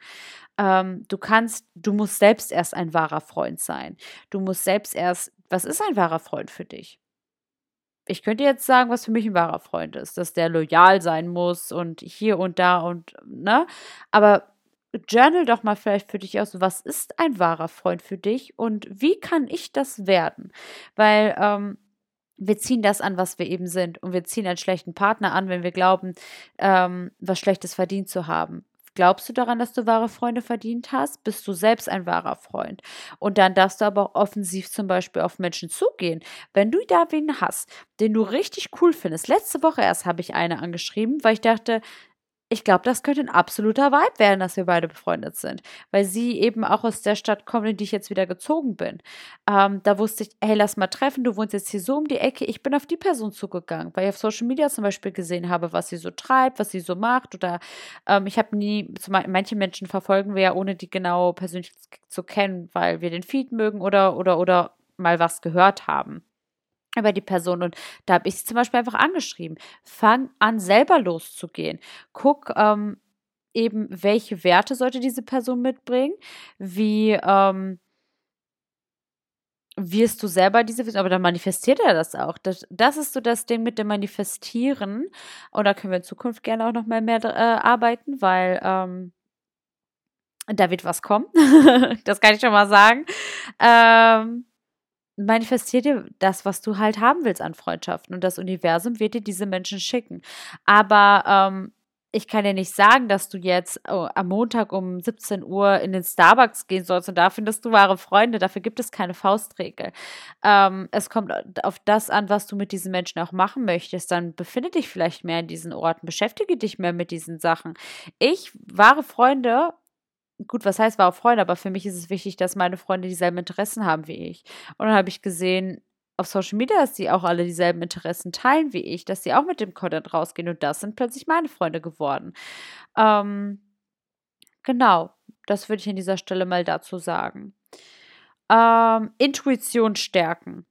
Ähm, du kannst, du musst selbst erst ein wahrer Freund sein. Du musst selbst erst, was ist ein wahrer Freund für dich? Ich könnte jetzt sagen, was für mich ein wahrer Freund ist, dass der loyal sein muss und hier und da und, ne? Aber journal doch mal vielleicht für dich aus, was ist ein wahrer Freund für dich und wie kann ich das werden? Weil, ähm, wir ziehen das an, was wir eben sind. Und wir ziehen einen schlechten Partner an, wenn wir glauben, ähm, was Schlechtes verdient zu haben. Glaubst du daran, dass du wahre Freunde verdient hast? Bist du selbst ein wahrer Freund? Und dann darfst du aber auch offensiv zum Beispiel auf Menschen zugehen. Wenn du da wen hast, den du richtig cool findest. Letzte Woche erst habe ich eine angeschrieben, weil ich dachte, ich glaube, das könnte ein absoluter Vibe werden, dass wir beide befreundet sind, weil sie eben auch aus der Stadt kommt, in die ich jetzt wieder gezogen bin. Ähm, da wusste ich, hey, lass mal treffen, du wohnst jetzt hier so um die Ecke. Ich bin auf die Person zugegangen, weil ich auf Social Media zum Beispiel gesehen habe, was sie so treibt, was sie so macht. Oder ähm, ich habe nie, manche Menschen verfolgen wir ja, ohne die genau persönlich zu kennen, weil wir den Feed mögen oder, oder, oder mal was gehört haben über die Person. Und da habe ich sie zum Beispiel einfach angeschrieben. Fang an, selber loszugehen. Guck ähm, eben, welche Werte sollte diese Person mitbringen, wie ähm, wirst du selber diese Vision, aber dann manifestiert er das auch. Das, das ist so das Ding mit dem Manifestieren. Und da können wir in Zukunft gerne auch noch mal mehr äh, arbeiten, weil ähm, da wird was kommen. das kann ich schon mal sagen. Ähm, manifestier dir das, was du halt haben willst an Freundschaften. Und das Universum wird dir diese Menschen schicken. Aber ähm, ich kann dir nicht sagen, dass du jetzt oh, am Montag um 17 Uhr in den Starbucks gehen sollst und da findest du wahre Freunde. Dafür gibt es keine Faustregel. Ähm, es kommt auf das an, was du mit diesen Menschen auch machen möchtest. Dann befinde dich vielleicht mehr in diesen Orten, beschäftige dich mehr mit diesen Sachen. Ich, wahre Freunde, gut, was heißt wahre Freunde, aber für mich ist es wichtig, dass meine Freunde dieselben Interessen haben wie ich. Und dann habe ich gesehen auf Social Media, dass sie auch alle dieselben Interessen teilen wie ich, dass sie auch mit dem Content rausgehen und das sind plötzlich meine Freunde geworden. Ähm, genau, das würde ich an dieser Stelle mal dazu sagen. Ähm, Intuition stärken.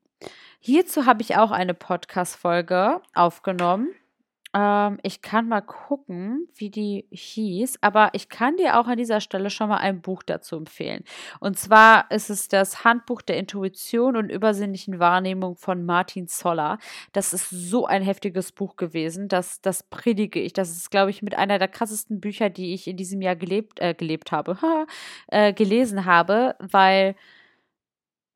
Hierzu habe ich auch eine Podcast-Folge aufgenommen. Ähm, ich kann mal gucken, wie die hieß, aber ich kann dir auch an dieser Stelle schon mal ein Buch dazu empfehlen. Und zwar ist es das Handbuch der Intuition und übersinnlichen Wahrnehmung von Martin Zoller. Das ist so ein heftiges Buch gewesen, das, das predige ich. Das ist, glaube ich, mit einer der krassesten Bücher, die ich in diesem Jahr gelebt, äh, gelebt habe, äh, gelesen habe, weil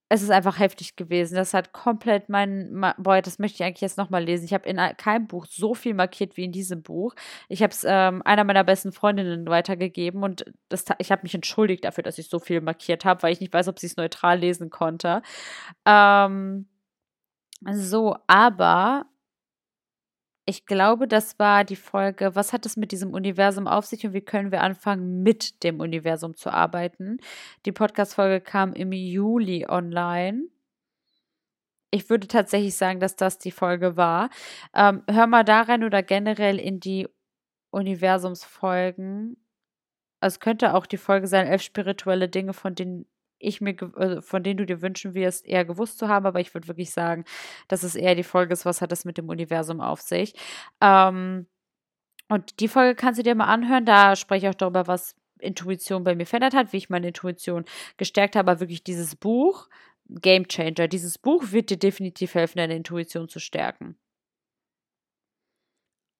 es ist einfach heftig gewesen. Das hat komplett mein, boah, das möchte ich eigentlich jetzt nochmal lesen. Ich habe in keinem Buch so viel markiert wie in diesem Buch. Ich habe es ähm, einer meiner besten Freundinnen weitergegeben und das, ich habe mich entschuldigt dafür, dass ich so viel markiert habe, weil ich nicht weiß, ob sie es neutral lesen konnte. Ähm, so, aber ich glaube, das war die Folge, was hat es mit diesem Universum auf sich und wie können wir anfangen, mit dem Universum zu arbeiten? Die Podcast-Folge kam im Juli online. Ich würde tatsächlich sagen, dass das die Folge war. Ähm, hör mal da rein oder generell in die Universumsfolgen. Es könnte auch die Folge sein, elf spirituelle Dinge, von denen ich mir, also von denen du dir wünschen wirst, eher gewusst zu haben, aber ich würde wirklich sagen, dass es eher die Folge ist, was hat es mit dem Universum auf sich. Ähm, und die Folge kannst du dir mal anhören, da spreche ich auch darüber, was Intuition bei mir verändert hat, wie ich meine Intuition gestärkt habe, aber wirklich dieses Buch, Game Changer, dieses Buch wird dir definitiv helfen, deine Intuition zu stärken.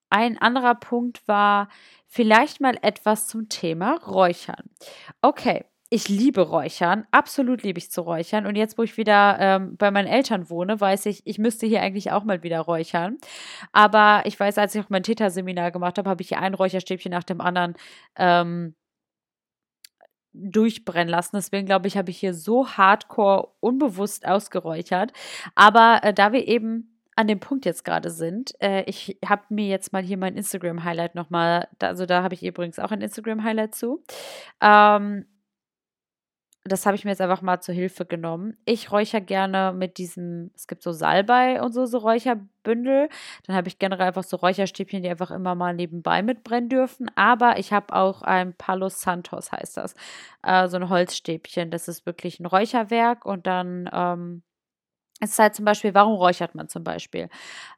Ein anderer Punkt war vielleicht mal etwas zum Thema Räuchern. Okay, ich liebe Räuchern, absolut liebe ich zu räuchern. Und jetzt, wo ich wieder ähm, bei meinen Eltern wohne, weiß ich, ich müsste hier eigentlich auch mal wieder räuchern. Aber ich weiß, als ich auch mein Täterseminar gemacht habe, habe ich hier ein Räucherstäbchen nach dem anderen ähm, durchbrennen lassen. Deswegen glaube ich, habe ich hier so hardcore unbewusst ausgeräuchert. Aber äh, da wir eben an dem Punkt jetzt gerade sind, äh, ich habe mir jetzt mal hier mein Instagram-Highlight nochmal, also da habe ich übrigens auch ein Instagram-Highlight zu. Ähm, das habe ich mir jetzt einfach mal zur Hilfe genommen. Ich räuchere gerne mit diesem, es gibt so Salbei und so, so Räucherbündel. Dann habe ich generell einfach so Räucherstäbchen, die einfach immer mal nebenbei mitbrennen dürfen. Aber ich habe auch ein Palo Santos, heißt das. Äh, so ein Holzstäbchen. Das ist wirklich ein Räucherwerk. Und dann ähm, ist halt zum Beispiel, warum räuchert man zum Beispiel?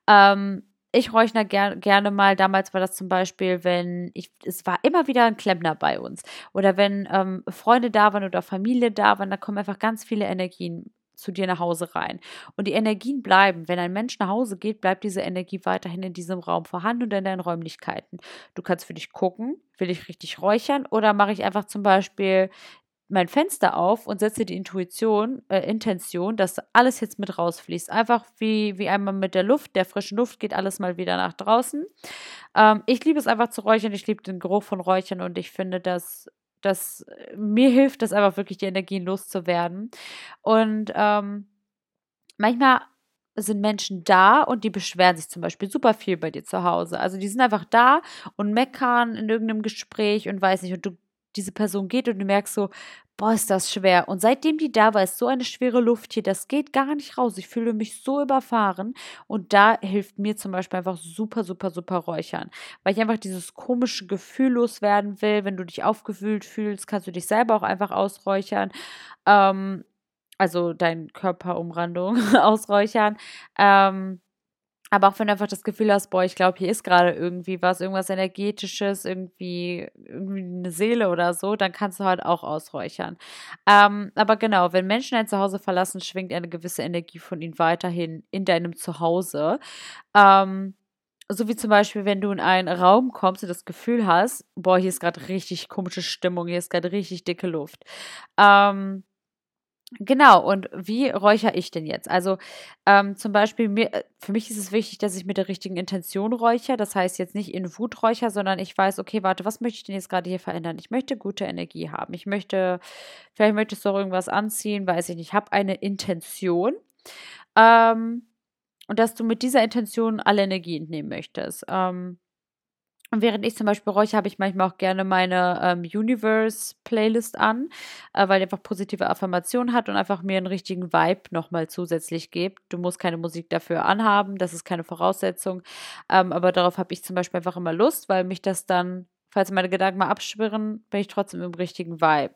Ähm, ich räuchne ger gerne mal, damals war das zum Beispiel, wenn ich, es war immer wieder ein Klempner bei uns. Oder wenn ähm, Freunde da waren oder Familie da waren, da kommen einfach ganz viele Energien zu dir nach Hause rein. Und die Energien bleiben. Wenn ein Mensch nach Hause geht, bleibt diese Energie weiterhin in diesem Raum vorhanden und in deinen Räumlichkeiten. Du kannst für dich gucken, will ich richtig räuchern oder mache ich einfach zum Beispiel mein Fenster auf und setze die Intuition, äh, Intention, dass alles jetzt mit rausfließt. Einfach wie, wie einmal mit der Luft, der frischen Luft geht alles mal wieder nach draußen. Ähm, ich liebe es einfach zu räuchern, ich liebe den Geruch von Räuchern und ich finde, dass das mir hilft, das einfach wirklich die Energien loszuwerden. Und ähm, manchmal sind Menschen da und die beschweren sich zum Beispiel super viel bei dir zu Hause. Also die sind einfach da und meckern in irgendeinem Gespräch und weiß nicht, und du, diese Person geht und du merkst so, boah, ist das schwer. Und seitdem die da war, ist so eine schwere Luft hier, das geht gar nicht raus. Ich fühle mich so überfahren. Und da hilft mir zum Beispiel einfach super, super, super Räuchern. Weil ich einfach dieses komische Gefühl loswerden will. Wenn du dich aufgewühlt fühlst, kannst du dich selber auch einfach ausräuchern. Ähm, also dein Körperumrandung ausräuchern. Ähm, aber auch wenn du einfach das Gefühl hast, boah, ich glaube, hier ist gerade irgendwie was, irgendwas Energetisches, irgendwie, irgendwie eine Seele oder so, dann kannst du halt auch ausräuchern. Ähm, aber genau, wenn Menschen dein Zuhause verlassen, schwingt eine gewisse Energie von ihnen weiterhin in deinem Zuhause. Ähm, so wie zum Beispiel, wenn du in einen Raum kommst und das Gefühl hast, boah, hier ist gerade richtig komische Stimmung, hier ist gerade richtig dicke Luft. Ähm, Genau, und wie räuchere ich denn jetzt? Also ähm, zum Beispiel, mir, äh, für mich ist es wichtig, dass ich mit der richtigen Intention räuchere. Das heißt jetzt nicht in Wut räuchere, sondern ich weiß, okay, warte, was möchte ich denn jetzt gerade hier verändern? Ich möchte gute Energie haben. Ich möchte, vielleicht möchtest du auch irgendwas anziehen, weiß ich nicht. Ich habe eine Intention. Ähm, und dass du mit dieser Intention alle Energie entnehmen möchtest. Ähm, und während ich zum Beispiel räuche, habe ich manchmal auch gerne meine ähm, Universe-Playlist an, äh, weil die einfach positive Affirmationen hat und einfach mir einen richtigen Vibe nochmal zusätzlich gibt. Du musst keine Musik dafür anhaben, das ist keine Voraussetzung. Ähm, aber darauf habe ich zum Beispiel einfach immer Lust, weil mich das dann, falls meine Gedanken mal abschwirren, bin ich trotzdem im richtigen Vibe.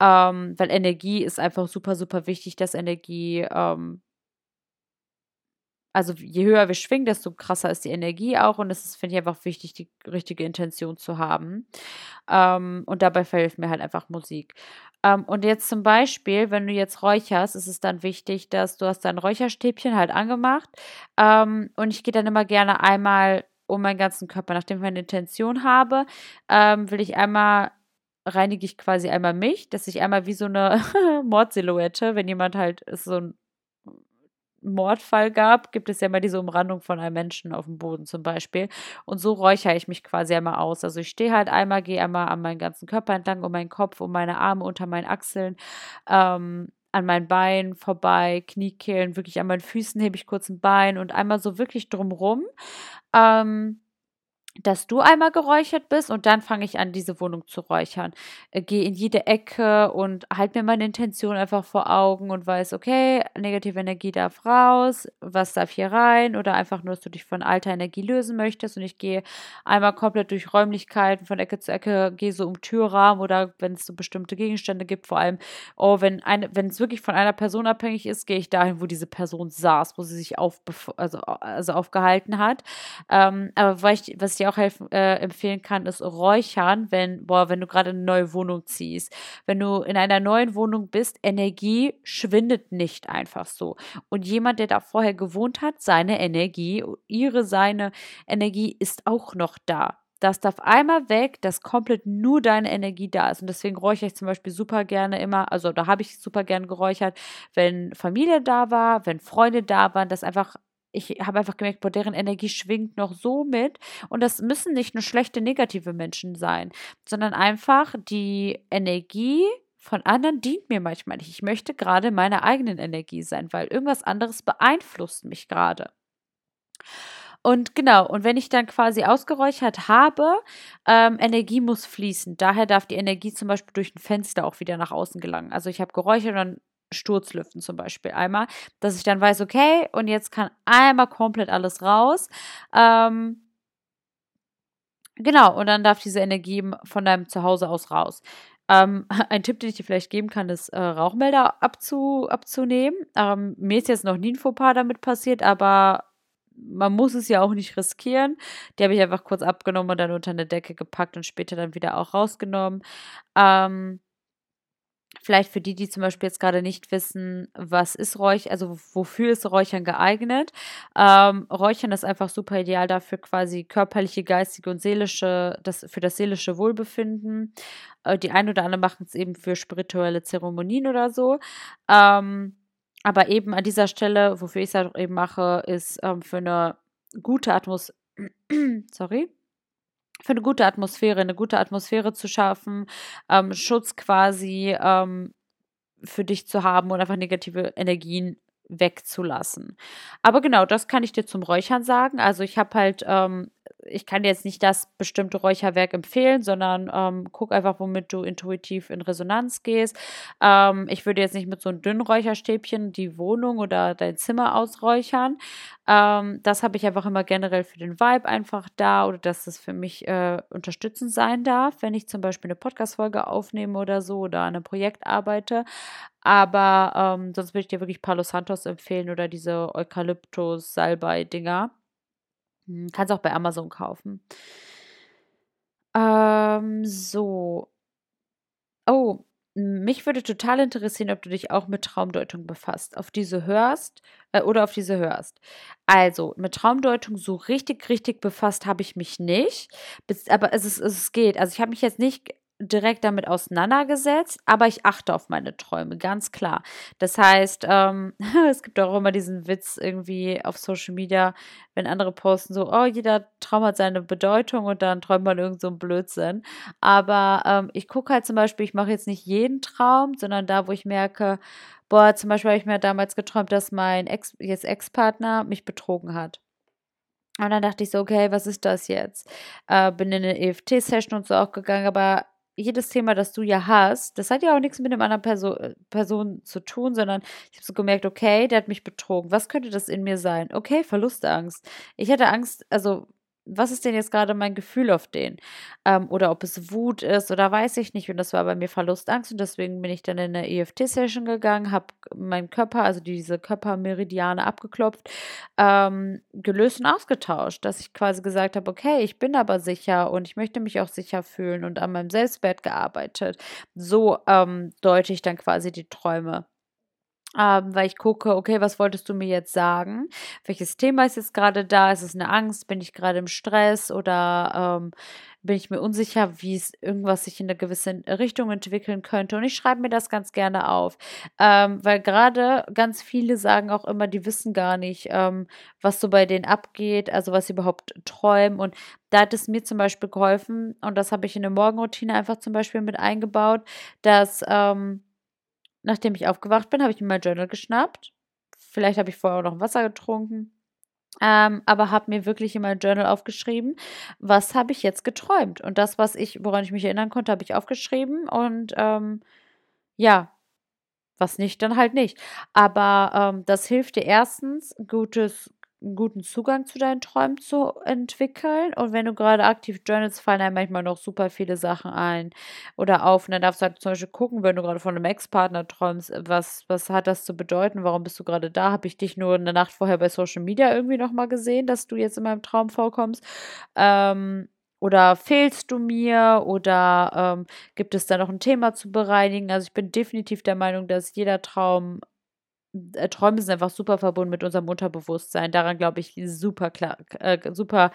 Ähm, weil Energie ist einfach super, super wichtig, dass Energie ähm, also je höher wir schwingen, desto krasser ist die Energie auch. Und es ist, finde ich, einfach wichtig, die richtige Intention zu haben. Ähm, und dabei verhilft mir halt einfach Musik. Ähm, und jetzt zum Beispiel, wenn du jetzt räucherst, ist es dann wichtig, dass du hast dein Räucherstäbchen halt angemacht. Ähm, und ich gehe dann immer gerne einmal um meinen ganzen Körper. Nachdem ich meine Intention habe, ähm, will ich einmal reinige ich quasi einmal mich, dass ich einmal wie so eine Mordsilhouette, wenn jemand halt so ein Mordfall gab, gibt es ja immer diese Umrandung von einem Menschen auf dem Boden zum Beispiel. Und so räuchere ich mich quasi einmal aus. Also ich stehe halt einmal, gehe einmal an meinen ganzen Körper entlang, um meinen Kopf, um meine Arme unter meinen Achseln, ähm, an meinen Beinen vorbei, Kniekehlen, wirklich an meinen Füßen hebe ich kurz ein Bein und einmal so wirklich drumrum. Ähm, dass du einmal geräuchert bist und dann fange ich an, diese Wohnung zu räuchern. Äh, Gehe in jede Ecke und halte mir meine Intention einfach vor Augen und weiß, okay, negative Energie darf raus, was darf hier rein oder einfach nur, dass du dich von alter Energie lösen möchtest und ich gehe einmal komplett durch Räumlichkeiten von Ecke zu Ecke, gehe so um Türrahmen oder wenn es so bestimmte Gegenstände gibt, vor allem, oh, wenn eine, wenn es wirklich von einer Person abhängig ist, gehe ich dahin, wo diese Person saß, wo sie sich auf, also, also aufgehalten hat. Ähm, aber was ich, was ich auch helfen, äh, empfehlen kann, ist Räuchern, wenn, boah, wenn du gerade eine neue Wohnung ziehst. Wenn du in einer neuen Wohnung bist, Energie schwindet nicht einfach so. Und jemand, der da vorher gewohnt hat, seine Energie, ihre, seine Energie ist auch noch da. Das darf einmal weg, dass komplett nur deine Energie da ist. Und deswegen räuchere ich zum Beispiel super gerne immer, also da habe ich super gerne geräuchert, wenn Familie da war, wenn Freunde da waren, dass einfach ich habe einfach gemerkt, boah, deren Energie schwingt noch so mit. Und das müssen nicht nur schlechte, negative Menschen sein, sondern einfach die Energie von anderen dient mir manchmal nicht. Ich möchte gerade meine eigenen Energie sein, weil irgendwas anderes beeinflusst mich gerade. Und genau, und wenn ich dann quasi ausgeräuchert habe, ähm, Energie muss fließen. Daher darf die Energie zum Beispiel durch ein Fenster auch wieder nach außen gelangen. Also ich habe geräuchert und dann Sturzlüften zum Beispiel einmal, dass ich dann weiß, okay, und jetzt kann einmal komplett alles raus. Ähm, genau, und dann darf diese Energie von deinem Zuhause aus raus. Ähm, ein Tipp, den ich dir vielleicht geben kann, ist äh, Rauchmelder abzu, abzunehmen. Ähm, mir ist jetzt noch nie ein Fauxpas damit passiert, aber man muss es ja auch nicht riskieren. Die habe ich einfach kurz abgenommen und dann unter eine Decke gepackt und später dann wieder auch rausgenommen. Ähm, Vielleicht für die, die zum Beispiel jetzt gerade nicht wissen, was ist Räuchern, also wofür ist Räuchern geeignet. Ähm, Räuchern ist einfach super ideal dafür, quasi körperliche, geistige und seelische, das, für das seelische Wohlbefinden. Äh, die einen oder anderen machen es eben für spirituelle Zeremonien oder so. Ähm, aber eben an dieser Stelle, wofür ich es halt eben mache, ist ähm, für eine gute Atmosphäre. Sorry für eine gute Atmosphäre, eine gute Atmosphäre zu schaffen, ähm, Schutz quasi ähm, für dich zu haben und einfach negative Energien wegzulassen. Aber genau, das kann ich dir zum Räuchern sagen. Also ich habe halt ähm, ich kann dir jetzt nicht das bestimmte Räucherwerk empfehlen, sondern ähm, guck einfach, womit du intuitiv in Resonanz gehst. Ähm, ich würde jetzt nicht mit so einem dünnen Räucherstäbchen die Wohnung oder dein Zimmer ausräuchern. Ähm, das habe ich einfach immer generell für den Vibe einfach da oder dass es für mich äh, unterstützend sein darf, wenn ich zum Beispiel eine Podcast-Folge aufnehme oder so oder an einem Projekt arbeite. Aber ähm, sonst würde ich dir wirklich Palo Santos empfehlen oder diese Eukalyptus-Salbei-Dinger. Hm, kannst auch bei Amazon kaufen. Ähm, so. Oh, mich würde total interessieren, ob du dich auch mit Traumdeutung befasst. Auf diese hörst äh, oder auf diese hörst. Also, mit Traumdeutung so richtig, richtig befasst habe ich mich nicht. Aber es, ist, es geht. Also, ich habe mich jetzt nicht direkt damit auseinandergesetzt, aber ich achte auf meine Träume, ganz klar. Das heißt, ähm, es gibt auch immer diesen Witz irgendwie auf Social Media, wenn andere posten so, oh, jeder Traum hat seine Bedeutung und dann träumt man irgend so einen Blödsinn. Aber ähm, ich gucke halt zum Beispiel, ich mache jetzt nicht jeden Traum, sondern da, wo ich merke, boah, zum Beispiel habe ich mir damals geträumt, dass mein Ex, jetzt Ex-Partner mich betrogen hat. Und dann dachte ich so, okay, was ist das jetzt? Äh, bin in eine EFT-Session und so auch gegangen, aber jedes Thema, das du ja hast, das hat ja auch nichts mit einem anderen Perso äh, Person zu tun, sondern ich habe so gemerkt, okay, der hat mich betrogen. Was könnte das in mir sein? Okay, Verlustangst. Ich hatte Angst, also was ist denn jetzt gerade mein Gefühl auf den? Ähm, oder ob es Wut ist oder weiß ich nicht. Und das war bei mir Verlustangst und deswegen bin ich dann in eine EFT-Session gegangen, habe meinen Körper, also diese Körpermeridiane abgeklopft, ähm, gelöst und ausgetauscht, dass ich quasi gesagt habe, okay, ich bin aber sicher und ich möchte mich auch sicher fühlen und an meinem Selbstwert gearbeitet. So ähm, deute ich dann quasi die Träume ähm, weil ich gucke, okay, was wolltest du mir jetzt sagen? Welches Thema ist jetzt gerade da? Ist es eine Angst? Bin ich gerade im Stress oder ähm, bin ich mir unsicher, wie es irgendwas sich in eine gewisse Richtung entwickeln könnte? Und ich schreibe mir das ganz gerne auf, ähm, weil gerade ganz viele sagen auch immer, die wissen gar nicht, ähm, was so bei denen abgeht, also was sie überhaupt träumen. Und da hat es mir zum Beispiel geholfen, und das habe ich in der Morgenroutine einfach zum Beispiel mit eingebaut, dass ähm, Nachdem ich aufgewacht bin, habe ich mir mein Journal geschnappt. Vielleicht habe ich vorher auch noch Wasser getrunken. Ähm, aber habe mir wirklich in mein Journal aufgeschrieben, was habe ich jetzt geträumt. Und das, was ich, woran ich mich erinnern konnte, habe ich aufgeschrieben. Und ähm, ja, was nicht, dann halt nicht. Aber ähm, das hilft dir erstens, gutes einen guten Zugang zu deinen Träumen zu entwickeln. Und wenn du gerade aktiv journalst, fallen einem manchmal noch super viele Sachen ein oder auf. Und dann darfst du halt zum Beispiel gucken, wenn du gerade von einem Ex-Partner träumst, was, was hat das zu bedeuten? Warum bist du gerade da? Habe ich dich nur eine Nacht vorher bei Social Media irgendwie nochmal gesehen, dass du jetzt in meinem Traum vorkommst? Ähm, oder fehlst du mir? Oder ähm, gibt es da noch ein Thema zu bereinigen? Also ich bin definitiv der Meinung, dass jeder Traum äh, Träume sind einfach super verbunden mit unserem Unterbewusstsein. Daran glaube ich super klar, äh, super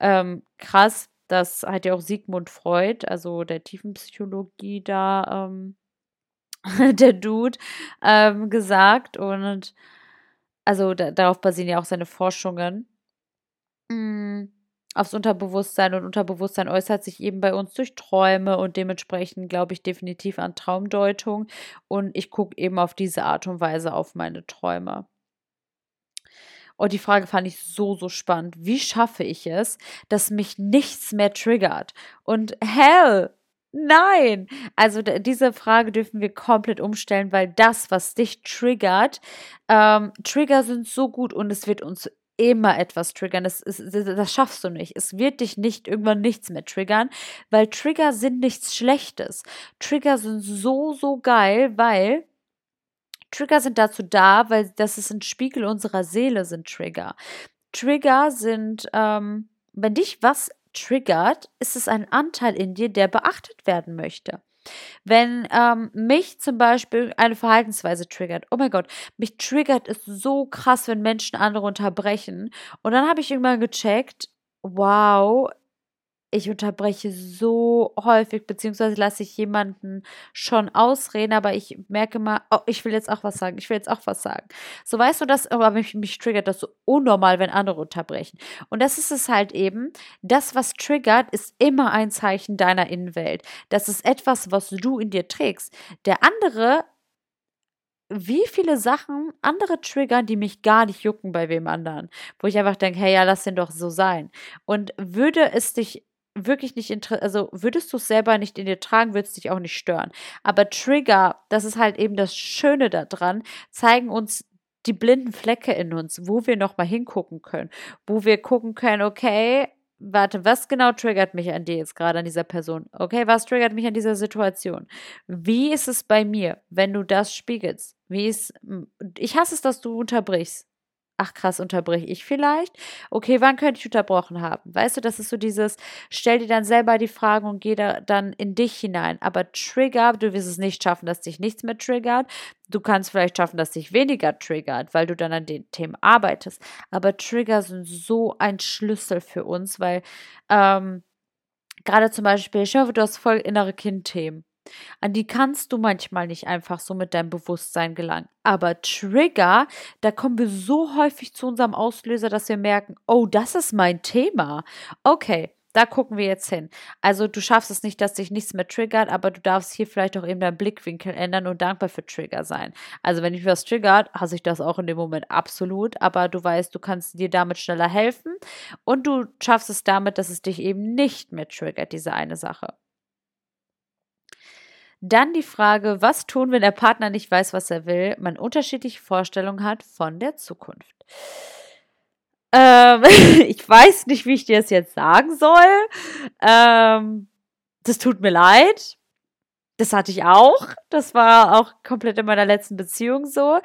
ähm, krass. Das hat ja auch Sigmund Freud, also der Tiefenpsychologie da, ähm, der Dude, ähm, gesagt. Und also da, darauf basieren ja auch seine Forschungen. Mm aufs Unterbewusstsein und Unterbewusstsein äußert sich eben bei uns durch Träume und dementsprechend glaube ich definitiv an Traumdeutung und ich gucke eben auf diese Art und Weise auf meine Träume. Und die Frage fand ich so, so spannend. Wie schaffe ich es, dass mich nichts mehr triggert? Und hell, Nein! Also diese Frage dürfen wir komplett umstellen, weil das, was dich triggert, ähm, Trigger sind so gut und es wird uns immer etwas triggern. Das, ist, das schaffst du nicht. Es wird dich nicht irgendwann nichts mehr triggern, weil Trigger sind nichts Schlechtes. Trigger sind so, so geil, weil Trigger sind dazu da, weil das ist ein Spiegel unserer Seele, sind Trigger. Trigger sind, ähm, wenn dich was triggert, ist es ein Anteil in dir, der beachtet werden möchte. Wenn ähm, mich zum Beispiel eine Verhaltensweise triggert, oh mein Gott, mich triggert es so krass, wenn Menschen andere unterbrechen. Und dann habe ich irgendwann gecheckt, wow, ich unterbreche so häufig, beziehungsweise lasse ich jemanden schon ausreden, aber ich merke mal, oh, ich will jetzt auch was sagen, ich will jetzt auch was sagen. So weißt du das, aber mich, mich triggert das so unnormal, wenn andere unterbrechen. Und das ist es halt eben, das, was triggert, ist immer ein Zeichen deiner Innenwelt. Das ist etwas, was du in dir trägst. Der andere wie viele Sachen andere triggern, die mich gar nicht jucken bei wem anderen. Wo ich einfach denke, hey, ja, lass den doch so sein. Und würde es dich wirklich nicht interessieren, also würdest du es selber nicht in dir tragen, würde es dich auch nicht stören. Aber Trigger, das ist halt eben das Schöne daran, zeigen uns die blinden Flecke in uns, wo wir nochmal hingucken können, wo wir gucken können, okay, warte, was genau triggert mich an dir jetzt gerade, an dieser Person? Okay, was triggert mich an dieser Situation? Wie ist es bei mir, wenn du das spiegelst? Wie ist, ich hasse es, dass du unterbrichst. Ach krass, unterbreche ich vielleicht? Okay, wann könnte ich unterbrochen haben? Weißt du, das ist so dieses, stell dir dann selber die Fragen und geh da dann in dich hinein. Aber Trigger, du wirst es nicht schaffen, dass dich nichts mehr triggert. Du kannst vielleicht schaffen, dass dich weniger triggert, weil du dann an den Themen arbeitest. Aber Trigger sind so ein Schlüssel für uns, weil ähm, gerade zum Beispiel, ich hoffe, du hast voll innere Kindthemen. An die kannst du manchmal nicht einfach so mit deinem Bewusstsein gelangen. Aber Trigger, da kommen wir so häufig zu unserem Auslöser, dass wir merken, oh, das ist mein Thema. Okay, da gucken wir jetzt hin. Also du schaffst es nicht, dass dich nichts mehr triggert, aber du darfst hier vielleicht auch eben deinen Blickwinkel ändern und dankbar für Trigger sein. Also wenn dich was triggert, hasse ich das auch in dem Moment absolut, aber du weißt, du kannst dir damit schneller helfen und du schaffst es damit, dass es dich eben nicht mehr triggert, diese eine Sache. Dann die Frage, was tun, wenn der Partner nicht weiß, was er will, man unterschiedliche Vorstellungen hat von der Zukunft. Ähm, ich weiß nicht, wie ich dir das jetzt sagen soll. Ähm, das tut mir leid. Das hatte ich auch. Das war auch komplett in meiner letzten Beziehung so.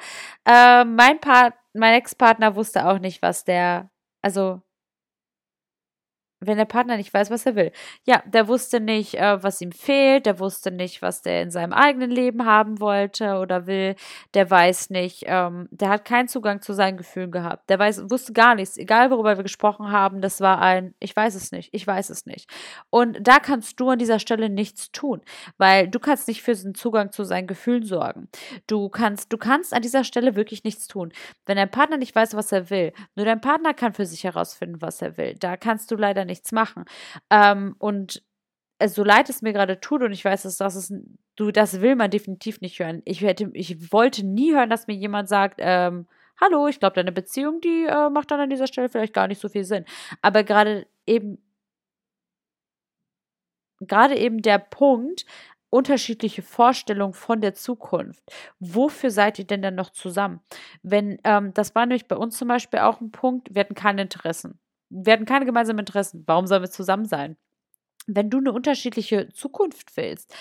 Ähm, mein mein Ex-Partner wusste auch nicht, was der, also wenn der Partner nicht weiß, was er will. Ja, der wusste nicht, äh, was ihm fehlt, der wusste nicht, was der in seinem eigenen Leben haben wollte oder will, der weiß nicht, ähm, der hat keinen Zugang zu seinen Gefühlen gehabt, der weiß, wusste gar nichts, egal worüber wir gesprochen haben, das war ein, ich weiß es nicht, ich weiß es nicht. Und da kannst du an dieser Stelle nichts tun, weil du kannst nicht für den Zugang zu seinen Gefühlen sorgen. Du kannst, du kannst an dieser Stelle wirklich nichts tun. Wenn dein Partner nicht weiß, was er will, nur dein Partner kann für sich herausfinden, was er will. Da kannst du leider nichts machen. Ähm, und so leid es mir gerade tut und ich weiß, dass das ist, du, das will man definitiv nicht hören. Ich hätte, ich wollte nie hören, dass mir jemand sagt, ähm, hallo, ich glaube, deine Beziehung, die äh, macht dann an dieser Stelle vielleicht gar nicht so viel Sinn. Aber gerade eben, gerade eben der Punkt, unterschiedliche Vorstellungen von der Zukunft. Wofür seid ihr denn dann noch zusammen? Wenn, ähm, das war nämlich bei uns zum Beispiel auch ein Punkt, wir hatten keine Interessen hatten keine gemeinsamen Interessen. Warum sollen wir zusammen sein? Wenn du eine unterschiedliche Zukunft willst,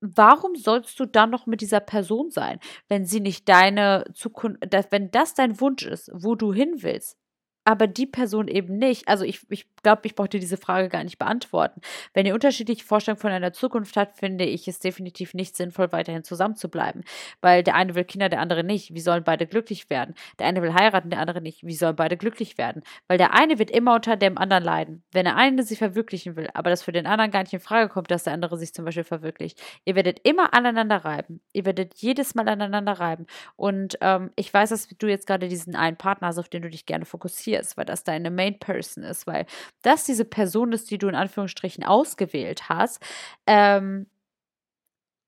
warum sollst du dann noch mit dieser Person sein, wenn sie nicht deine Zukunft, wenn das dein Wunsch ist, wo du hin willst? Aber die Person eben nicht. Also ich, ich glaube, ich brauche dir diese Frage gar nicht beantworten. Wenn ihr unterschiedliche Vorstellungen von einer Zukunft habt, finde ich es definitiv nicht sinnvoll, weiterhin zusammenzubleiben. Weil der eine will Kinder, der andere nicht. Wie sollen beide glücklich werden? Der eine will heiraten, der andere nicht. Wie sollen beide glücklich werden? Weil der eine wird immer unter dem anderen leiden. Wenn der eine sich verwirklichen will, aber das für den anderen gar nicht in Frage kommt, dass der andere sich zum Beispiel verwirklicht. Ihr werdet immer aneinander reiben. Ihr werdet jedes Mal aneinander reiben. Und ähm, ich weiß, dass du jetzt gerade diesen einen Partner hast, auf den du dich gerne fokussierst fokussierst, weil das deine Main Person ist, weil das diese Person ist, die du in Anführungsstrichen ausgewählt hast, ähm,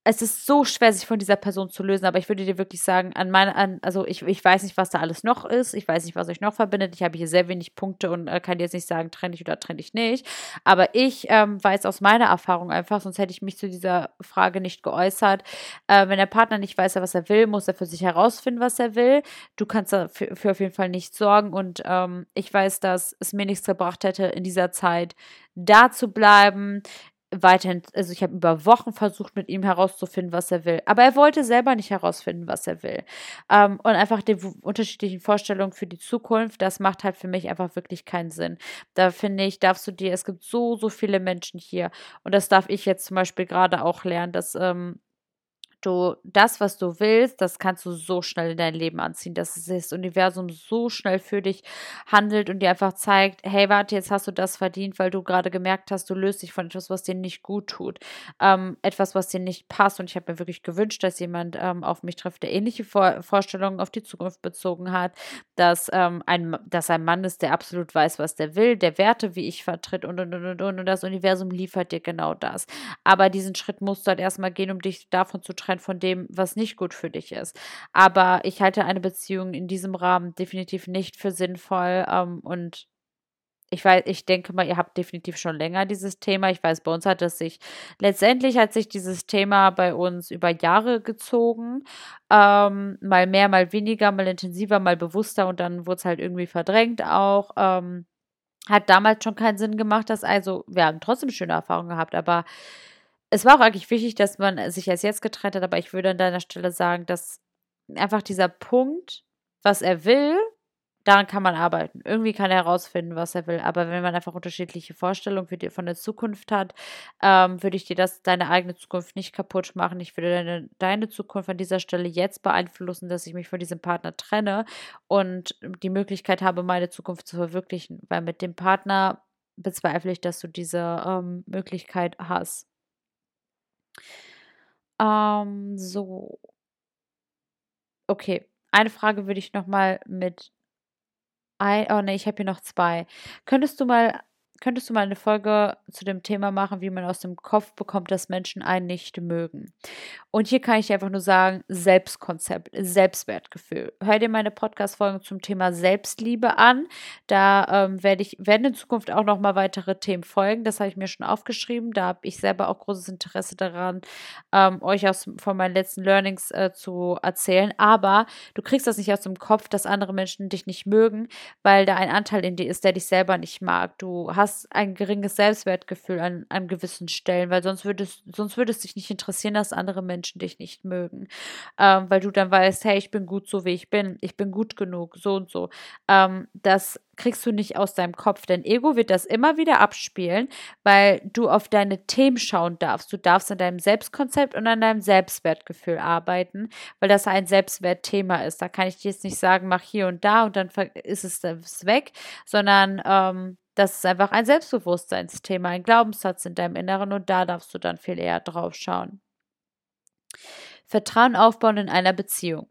es ist so schwer, sich von dieser Person zu lösen, aber ich würde dir wirklich sagen, an meine, an, also ich, ich weiß nicht, was da alles noch ist, ich weiß nicht, was euch noch verbindet, ich habe hier sehr wenig Punkte und äh, kann jetzt nicht sagen, trenne ich oder trenne ich nicht, aber ich ähm, weiß aus meiner Erfahrung einfach, sonst hätte ich mich zu dieser Frage nicht geäußert, äh, wenn der Partner nicht weiß, was er will, muss er für sich herausfinden, was er will, du kannst dafür auf jeden Fall nicht sorgen und ähm, ich weiß, dass es mir nichts gebracht hätte, in dieser Zeit da zu bleiben, weiterhin, also ich habe über Wochen versucht, mit ihm herauszufinden, was er will. Aber er wollte selber nicht herausfinden, was er will. Ähm, und einfach die unterschiedlichen Vorstellungen für die Zukunft, das macht halt für mich einfach wirklich keinen Sinn. Da finde ich, darfst du dir, es gibt so, so viele Menschen hier. Und das darf ich jetzt zum Beispiel gerade auch lernen, dass ähm, du das, was du willst, das kannst du so schnell in dein Leben anziehen, dass das Universum so schnell für dich handelt und dir einfach zeigt, hey, warte, jetzt hast du das verdient, weil du gerade gemerkt hast, du löst dich von etwas, was dir nicht gut tut, ähm, etwas, was dir nicht passt. Und ich habe mir wirklich gewünscht, dass jemand ähm, auf mich trifft, der ähnliche Vor Vorstellungen auf die Zukunft bezogen hat, dass, ähm, ein, dass ein Mann ist, der absolut weiß, was der will, der Werte, wie ich vertritt und, und, und, und, und, und das Universum liefert dir genau das. Aber diesen Schritt musst du halt erstmal gehen, um dich davon zu trennen, getrennt von dem, was nicht gut für dich ist. Aber ich halte eine Beziehung in diesem Rahmen definitiv nicht für sinnvoll ähm, und ich weiß, ich denke mal, ihr habt definitiv schon länger dieses Thema. Ich weiß, bei uns hat es sich, letztendlich hat sich dieses Thema bei uns über Jahre gezogen. Ähm, mal mehr, mal weniger, mal intensiver, mal bewusster und dann wurde es halt irgendwie verdrängt auch. Ähm, hat damals schon keinen Sinn gemacht, dass also, wir haben trotzdem schöne Erfahrungen gehabt, aber es war auch eigentlich wichtig, dass man sich erst jetzt getrennt hat, aber ich würde an deiner Stelle sagen, dass einfach dieser Punkt, was er will, daran kann man arbeiten. Irgendwie kann er herausfinden, was er will. Aber wenn man einfach unterschiedliche Vorstellungen für die, von der Zukunft hat, ähm, würde ich dir das, deine eigene Zukunft nicht kaputt machen. Ich würde deine, deine Zukunft an dieser Stelle jetzt beeinflussen, dass ich mich von diesem Partner trenne und die Möglichkeit habe, meine Zukunft zu verwirklichen. Weil mit dem Partner bezweifle ich, dass du diese ähm, Möglichkeit hast. Ähm, so. Okay. Eine Frage würde ich nochmal mit Ei oh ne, ich habe hier noch zwei. Könntest du mal könntest du mal eine Folge zu dem Thema machen, wie man aus dem Kopf bekommt, dass Menschen einen nicht mögen. Und hier kann ich einfach nur sagen, Selbstkonzept, Selbstwertgefühl. Hör dir meine Podcast-Folgen zum Thema Selbstliebe an. Da ähm, werde ich, werden in Zukunft auch noch mal weitere Themen folgen. Das habe ich mir schon aufgeschrieben. Da habe ich selber auch großes Interesse daran, ähm, euch aus, von meinen letzten Learnings äh, zu erzählen. Aber du kriegst das nicht aus dem Kopf, dass andere Menschen dich nicht mögen, weil da ein Anteil in dir ist, der dich selber nicht mag. Du hast hast ein geringes Selbstwertgefühl an, an gewissen Stellen, weil sonst würdest, sonst würde es dich nicht interessieren, dass andere Menschen dich nicht mögen. Ähm, weil du dann weißt, hey, ich bin gut so, wie ich bin, ich bin gut genug, so und so. Ähm, das kriegst du nicht aus deinem Kopf. Dein Ego wird das immer wieder abspielen, weil du auf deine Themen schauen darfst. Du darfst an deinem Selbstkonzept und an deinem Selbstwertgefühl arbeiten, weil das ein Selbstwertthema ist. Da kann ich dir jetzt nicht sagen, mach hier und da und dann ist es weg, sondern ähm, das ist einfach ein Selbstbewusstseinsthema, ein Glaubenssatz in deinem Inneren und da darfst du dann viel eher drauf schauen. Vertrauen aufbauen in einer Beziehung.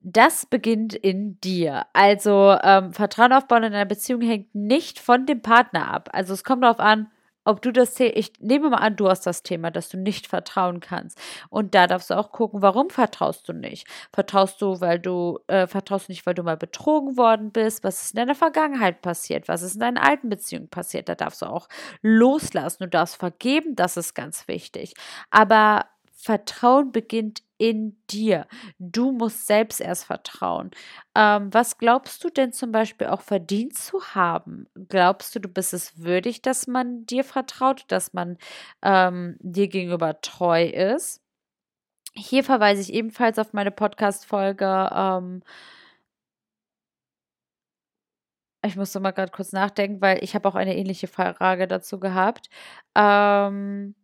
Das beginnt in dir. Also ähm, Vertrauen aufbauen in einer Beziehung hängt nicht von dem Partner ab. Also es kommt darauf an, ob du das, ich nehme mal an, du hast das Thema, dass du nicht vertrauen kannst. Und da darfst du auch gucken, warum vertraust du nicht? Vertraust du, weil du, äh, vertraust du nicht, weil du mal betrogen worden bist? Was ist in deiner Vergangenheit passiert? Was ist in deinen alten Beziehungen passiert? Da darfst du auch loslassen. Du darfst vergeben, das ist ganz wichtig. Aber Vertrauen beginnt in dir. Du musst selbst erst vertrauen. Ähm, was glaubst du denn zum Beispiel auch verdient zu haben? Glaubst du, du bist es würdig, dass man dir vertraut, dass man ähm, dir gegenüber treu ist? Hier verweise ich ebenfalls auf meine Podcast-Folge. Ähm, ich musste mal gerade kurz nachdenken, weil ich habe auch eine ähnliche Frage dazu gehabt. Ähm,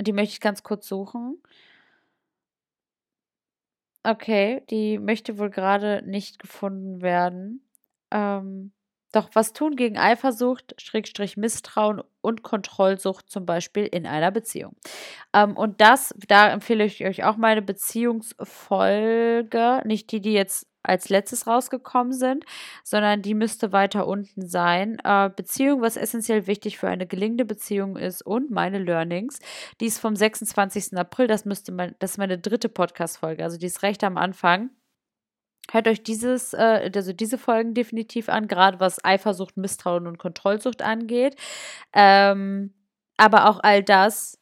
die möchte ich ganz kurz suchen. Okay, die möchte wohl gerade nicht gefunden werden. Ähm, doch was tun gegen Eifersucht, Schrägstrich Misstrauen und Kontrollsucht zum Beispiel in einer Beziehung? Ähm, und das, da empfehle ich euch auch meine Beziehungsfolge, nicht die, die jetzt als letztes rausgekommen sind, sondern die müsste weiter unten sein. Äh, Beziehung, was essentiell wichtig für eine gelingende Beziehung ist und meine Learnings. Die ist vom 26. April, das müsste mein, das ist meine dritte Podcast-Folge, also die ist recht am Anfang. Hört euch dieses, äh, also diese Folgen definitiv an, gerade was Eifersucht, Misstrauen und Kontrollsucht angeht. Ähm, aber auch all das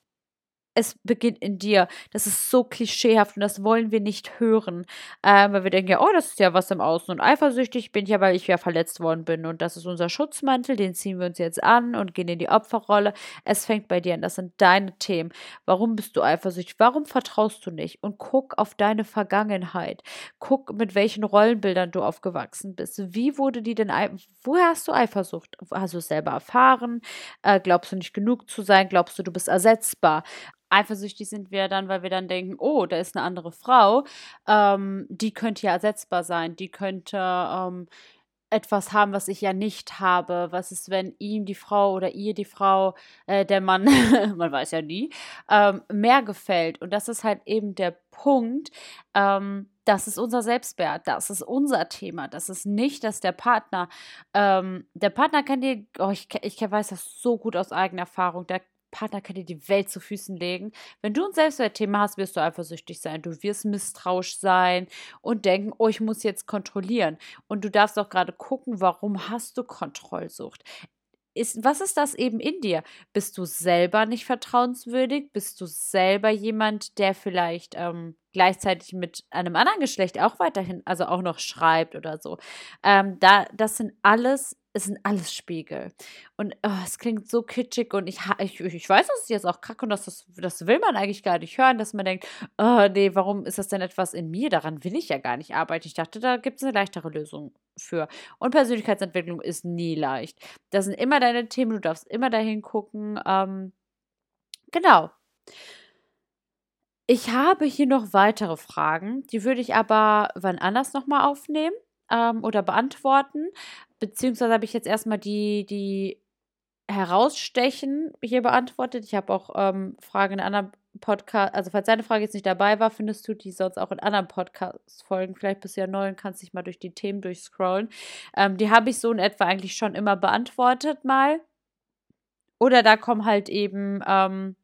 es beginnt in dir. Das ist so klischeehaft und das wollen wir nicht hören. Ähm, weil wir denken ja, oh, das ist ja was im Außen und eifersüchtig bin ich ja, weil ich ja verletzt worden bin. Und das ist unser Schutzmantel, den ziehen wir uns jetzt an und gehen in die Opferrolle. Es fängt bei dir an. Das sind deine Themen. Warum bist du eifersüchtig? Warum vertraust du nicht? Und guck auf deine Vergangenheit. Guck, mit welchen Rollenbildern du aufgewachsen bist. Wie wurde die denn, woher hast du Eifersucht? Hast du es selber erfahren? Äh, glaubst du nicht genug zu sein? Glaubst du, du bist ersetzbar? Eifersüchtig sind wir dann, weil wir dann denken, oh, da ist eine andere Frau, ähm, die könnte ja ersetzbar sein, die könnte ähm, etwas haben, was ich ja nicht habe. Was ist, wenn ihm die Frau oder ihr die Frau, äh, der Mann, man weiß ja nie, ähm, mehr gefällt? Und das ist halt eben der Punkt. Ähm, das ist unser Selbstwert, das ist unser Thema. Das ist nicht, dass der Partner, ähm, der Partner kann dir, oh, ich, ich weiß das so gut aus eigener Erfahrung, der Partner kann dir die Welt zu Füßen legen. Wenn du ein Selbstwertthema hast, wirst du eifersüchtig sein. Du wirst misstrauisch sein und denken, oh, ich muss jetzt kontrollieren. Und du darfst auch gerade gucken, warum hast du Kontrollsucht? Ist, was ist das eben in dir? Bist du selber nicht vertrauenswürdig? Bist du selber jemand, der vielleicht ähm, gleichzeitig mit einem anderen Geschlecht auch weiterhin, also auch noch schreibt oder so? Ähm, da, das sind alles es sind alles Spiegel. Und oh, es klingt so kitschig und ich, ich, ich weiß, dass es jetzt auch kacke und dass das, das will man eigentlich gar nicht hören, dass man denkt, oh nee, warum ist das denn etwas in mir? Daran will ich ja gar nicht arbeiten. Ich dachte, da gibt es eine leichtere Lösung für. Und Persönlichkeitsentwicklung ist nie leicht. Das sind immer deine Themen, du darfst immer dahin gucken. Ähm, genau. Ich habe hier noch weitere Fragen, die würde ich aber wann anders nochmal aufnehmen ähm, oder beantworten. Beziehungsweise habe ich jetzt erstmal die, die herausstechen hier beantwortet. Ich habe auch ähm, Fragen in anderen Podcast, also falls deine Frage jetzt nicht dabei war, findest du die sonst auch in anderen Podcast-Folgen. Vielleicht bist du ja neu und kannst dich mal durch die Themen durchscrollen. Ähm, die habe ich so in etwa eigentlich schon immer beantwortet mal. Oder da kommen halt eben, ähm,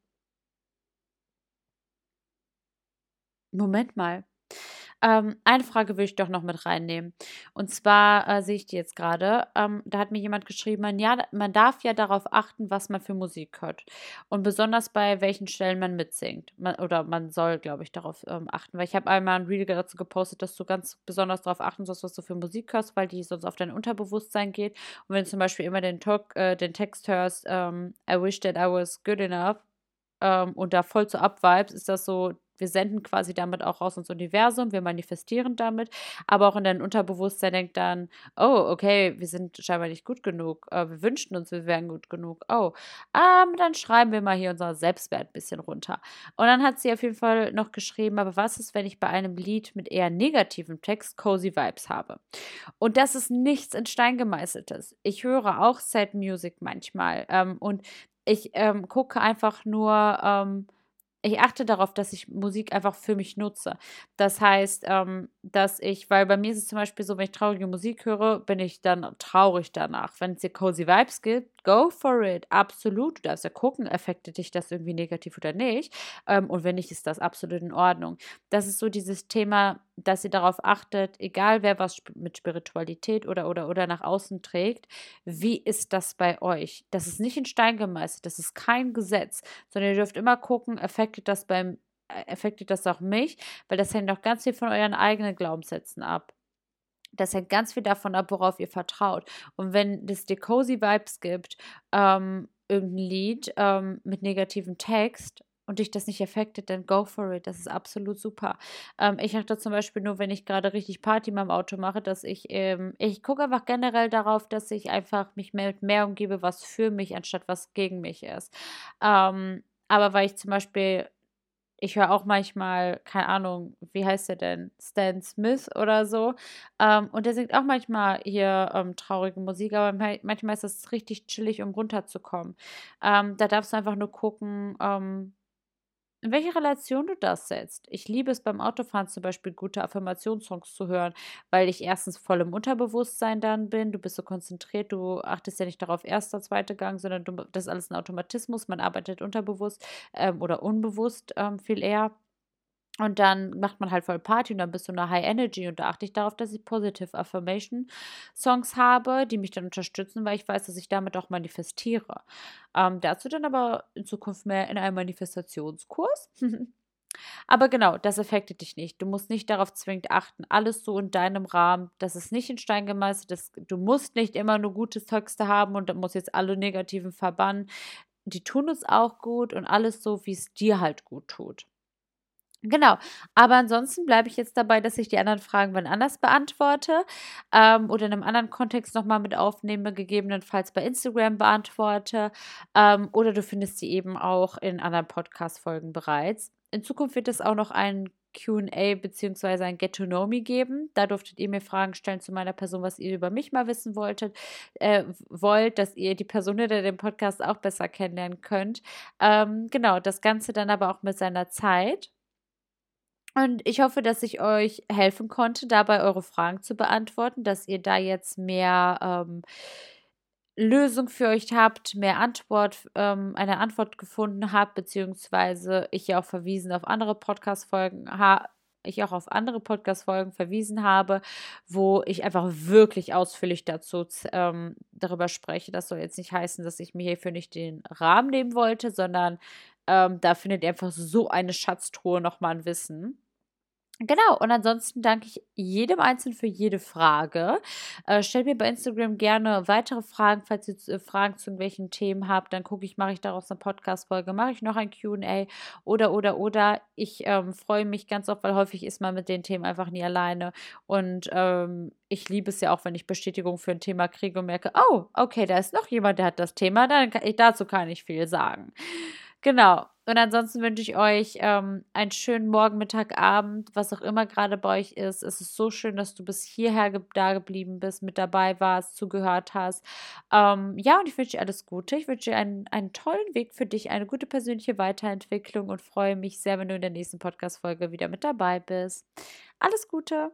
Moment mal. Ähm, eine Frage will ich doch noch mit reinnehmen. Und zwar äh, sehe ich die jetzt gerade. Ähm, da hat mir jemand geschrieben, man, ja, man darf ja darauf achten, was man für Musik hört. Und besonders bei welchen Stellen man mitsingt. Man, oder man soll, glaube ich, darauf ähm, achten. Weil ich habe einmal ein Reel dazu gepostet, dass du ganz besonders darauf achten sollst, was du für Musik hörst, weil die sonst auf dein Unterbewusstsein geht. Und wenn du zum Beispiel immer den, Talk, äh, den Text hörst, ähm, I wish that I was good enough, ähm, und da voll zu abvibes, ist das so wir senden quasi damit auch raus ins Universum, wir manifestieren damit, aber auch in deinem Unterbewusstsein denkt dann, oh, okay, wir sind scheinbar nicht gut genug, äh, wir wünschten uns, wir wären gut genug, oh, ähm, dann schreiben wir mal hier unser Selbstwert ein bisschen runter. Und dann hat sie auf jeden Fall noch geschrieben, aber was ist, wenn ich bei einem Lied mit eher negativem Text cozy Vibes habe? Und das ist nichts in Stein gemeißeltes. Ich höre auch Sad Music manchmal ähm, und ich ähm, gucke einfach nur, ähm, ich achte darauf, dass ich Musik einfach für mich nutze. Das heißt, ähm, dass ich, weil bei mir ist es zum Beispiel so, wenn ich traurige Musik höre, bin ich dann traurig danach. Wenn es dir cozy Vibes gibt, go for it. Absolut. Du darfst ja gucken, affektet dich das irgendwie negativ oder nicht. Ähm, und wenn nicht, ist das absolut in Ordnung. Das ist so dieses Thema, dass ihr darauf achtet, egal wer was mit Spiritualität oder oder oder nach außen trägt, wie ist das bei euch? Das ist nicht in Stein gemeißelt, das ist kein Gesetz, sondern ihr dürft immer gucken, affektet das beim affektet das auch mich, weil das hängt auch ganz viel von euren eigenen Glaubenssätzen ab. Das hängt ganz viel davon ab, worauf ihr vertraut. Und wenn es dir cozy Vibes gibt, ähm, irgendein Lied ähm, mit negativem Text und dich das nicht affectet, dann go for it. Das ist absolut super. Ähm, ich achte zum Beispiel nur, wenn ich gerade richtig Party in meinem Auto mache, dass ich, ähm, ich gucke einfach generell darauf, dass ich einfach mich mehr mehr umgebe, was für mich, anstatt was gegen mich ist. Ähm, aber weil ich zum Beispiel ich höre auch manchmal, keine Ahnung, wie heißt der denn? Stan Smith oder so. Ähm, und der singt auch manchmal hier ähm, traurige Musik, aber manchmal ist das richtig chillig, um runterzukommen. Ähm, da darfst du einfach nur gucken, ähm, in welche Relation du das setzt. Ich liebe es beim Autofahren zum Beispiel, gute Affirmationssongs zu hören, weil ich erstens voll im Unterbewusstsein dann bin. Du bist so konzentriert, du achtest ja nicht darauf, erster, zweiter Gang, sondern du, das ist alles ein Automatismus. Man arbeitet unterbewusst ähm, oder unbewusst ähm, viel eher. Und dann macht man halt voll Party und dann bist du in einer High Energy und da achte ich darauf, dass ich Positive Affirmation Songs habe, die mich dann unterstützen, weil ich weiß, dass ich damit auch manifestiere. Ähm, dazu dann aber in Zukunft mehr in einem Manifestationskurs. aber genau, das affektet dich nicht. Du musst nicht darauf zwingend achten. Alles so in deinem Rahmen. Das ist nicht in Stein gemeißelt. Das, du musst nicht immer nur gute Texte haben und musst jetzt alle negativen verbannen. Die tun es auch gut und alles so, wie es dir halt gut tut. Genau, aber ansonsten bleibe ich jetzt dabei, dass ich die anderen Fragen wann anders beantworte ähm, oder in einem anderen Kontext nochmal mit aufnehme, gegebenenfalls bei Instagram beantworte ähm, oder du findest sie eben auch in anderen Podcast-Folgen bereits. In Zukunft wird es auch noch ein QA bzw. ein Get to Know Me geben. Da durftet ihr mir Fragen stellen zu meiner Person, was ihr über mich mal wissen wolltet, äh, wollt, dass ihr die Person hinter dem Podcast auch besser kennenlernen könnt. Ähm, genau, das Ganze dann aber auch mit seiner Zeit. Und ich hoffe, dass ich euch helfen konnte, dabei eure Fragen zu beantworten, dass ihr da jetzt mehr, ähm, Lösung für euch habt, mehr Antwort, ähm, eine Antwort gefunden habt, beziehungsweise ich ja auch verwiesen auf andere Podcast-Folgen ich auch auf andere Podcast-Folgen verwiesen habe, wo ich einfach wirklich ausführlich dazu ähm, darüber spreche. Das soll jetzt nicht heißen, dass ich mir hierfür nicht den Rahmen nehmen wollte, sondern ähm, da findet ihr einfach so eine Schatztruhe nochmal an Wissen. Genau, und ansonsten danke ich jedem Einzelnen für jede Frage. Äh, stellt mir bei Instagram gerne weitere Fragen, falls ihr äh, Fragen zu irgendwelchen Themen habt, dann gucke ich, mache ich daraus eine Podcast-Folge, mache ich noch ein QA oder, oder, oder. Ich ähm, freue mich ganz oft, weil häufig ist man mit den Themen einfach nie alleine. Und ähm, ich liebe es ja auch, wenn ich Bestätigung für ein Thema kriege und merke, oh, okay, da ist noch jemand, der hat das Thema, dann kann ich, dazu kann ich viel sagen. Genau. Und ansonsten wünsche ich euch ähm, einen schönen Morgen, Mittag, Abend, was auch immer gerade bei euch ist. Es ist so schön, dass du bis hierher ge da geblieben bist, mit dabei warst, zugehört hast. Ähm, ja, und ich wünsche dir alles Gute. Ich wünsche dir einen, einen tollen Weg für dich, eine gute persönliche Weiterentwicklung und freue mich sehr, wenn du in der nächsten Podcast-Folge wieder mit dabei bist. Alles Gute!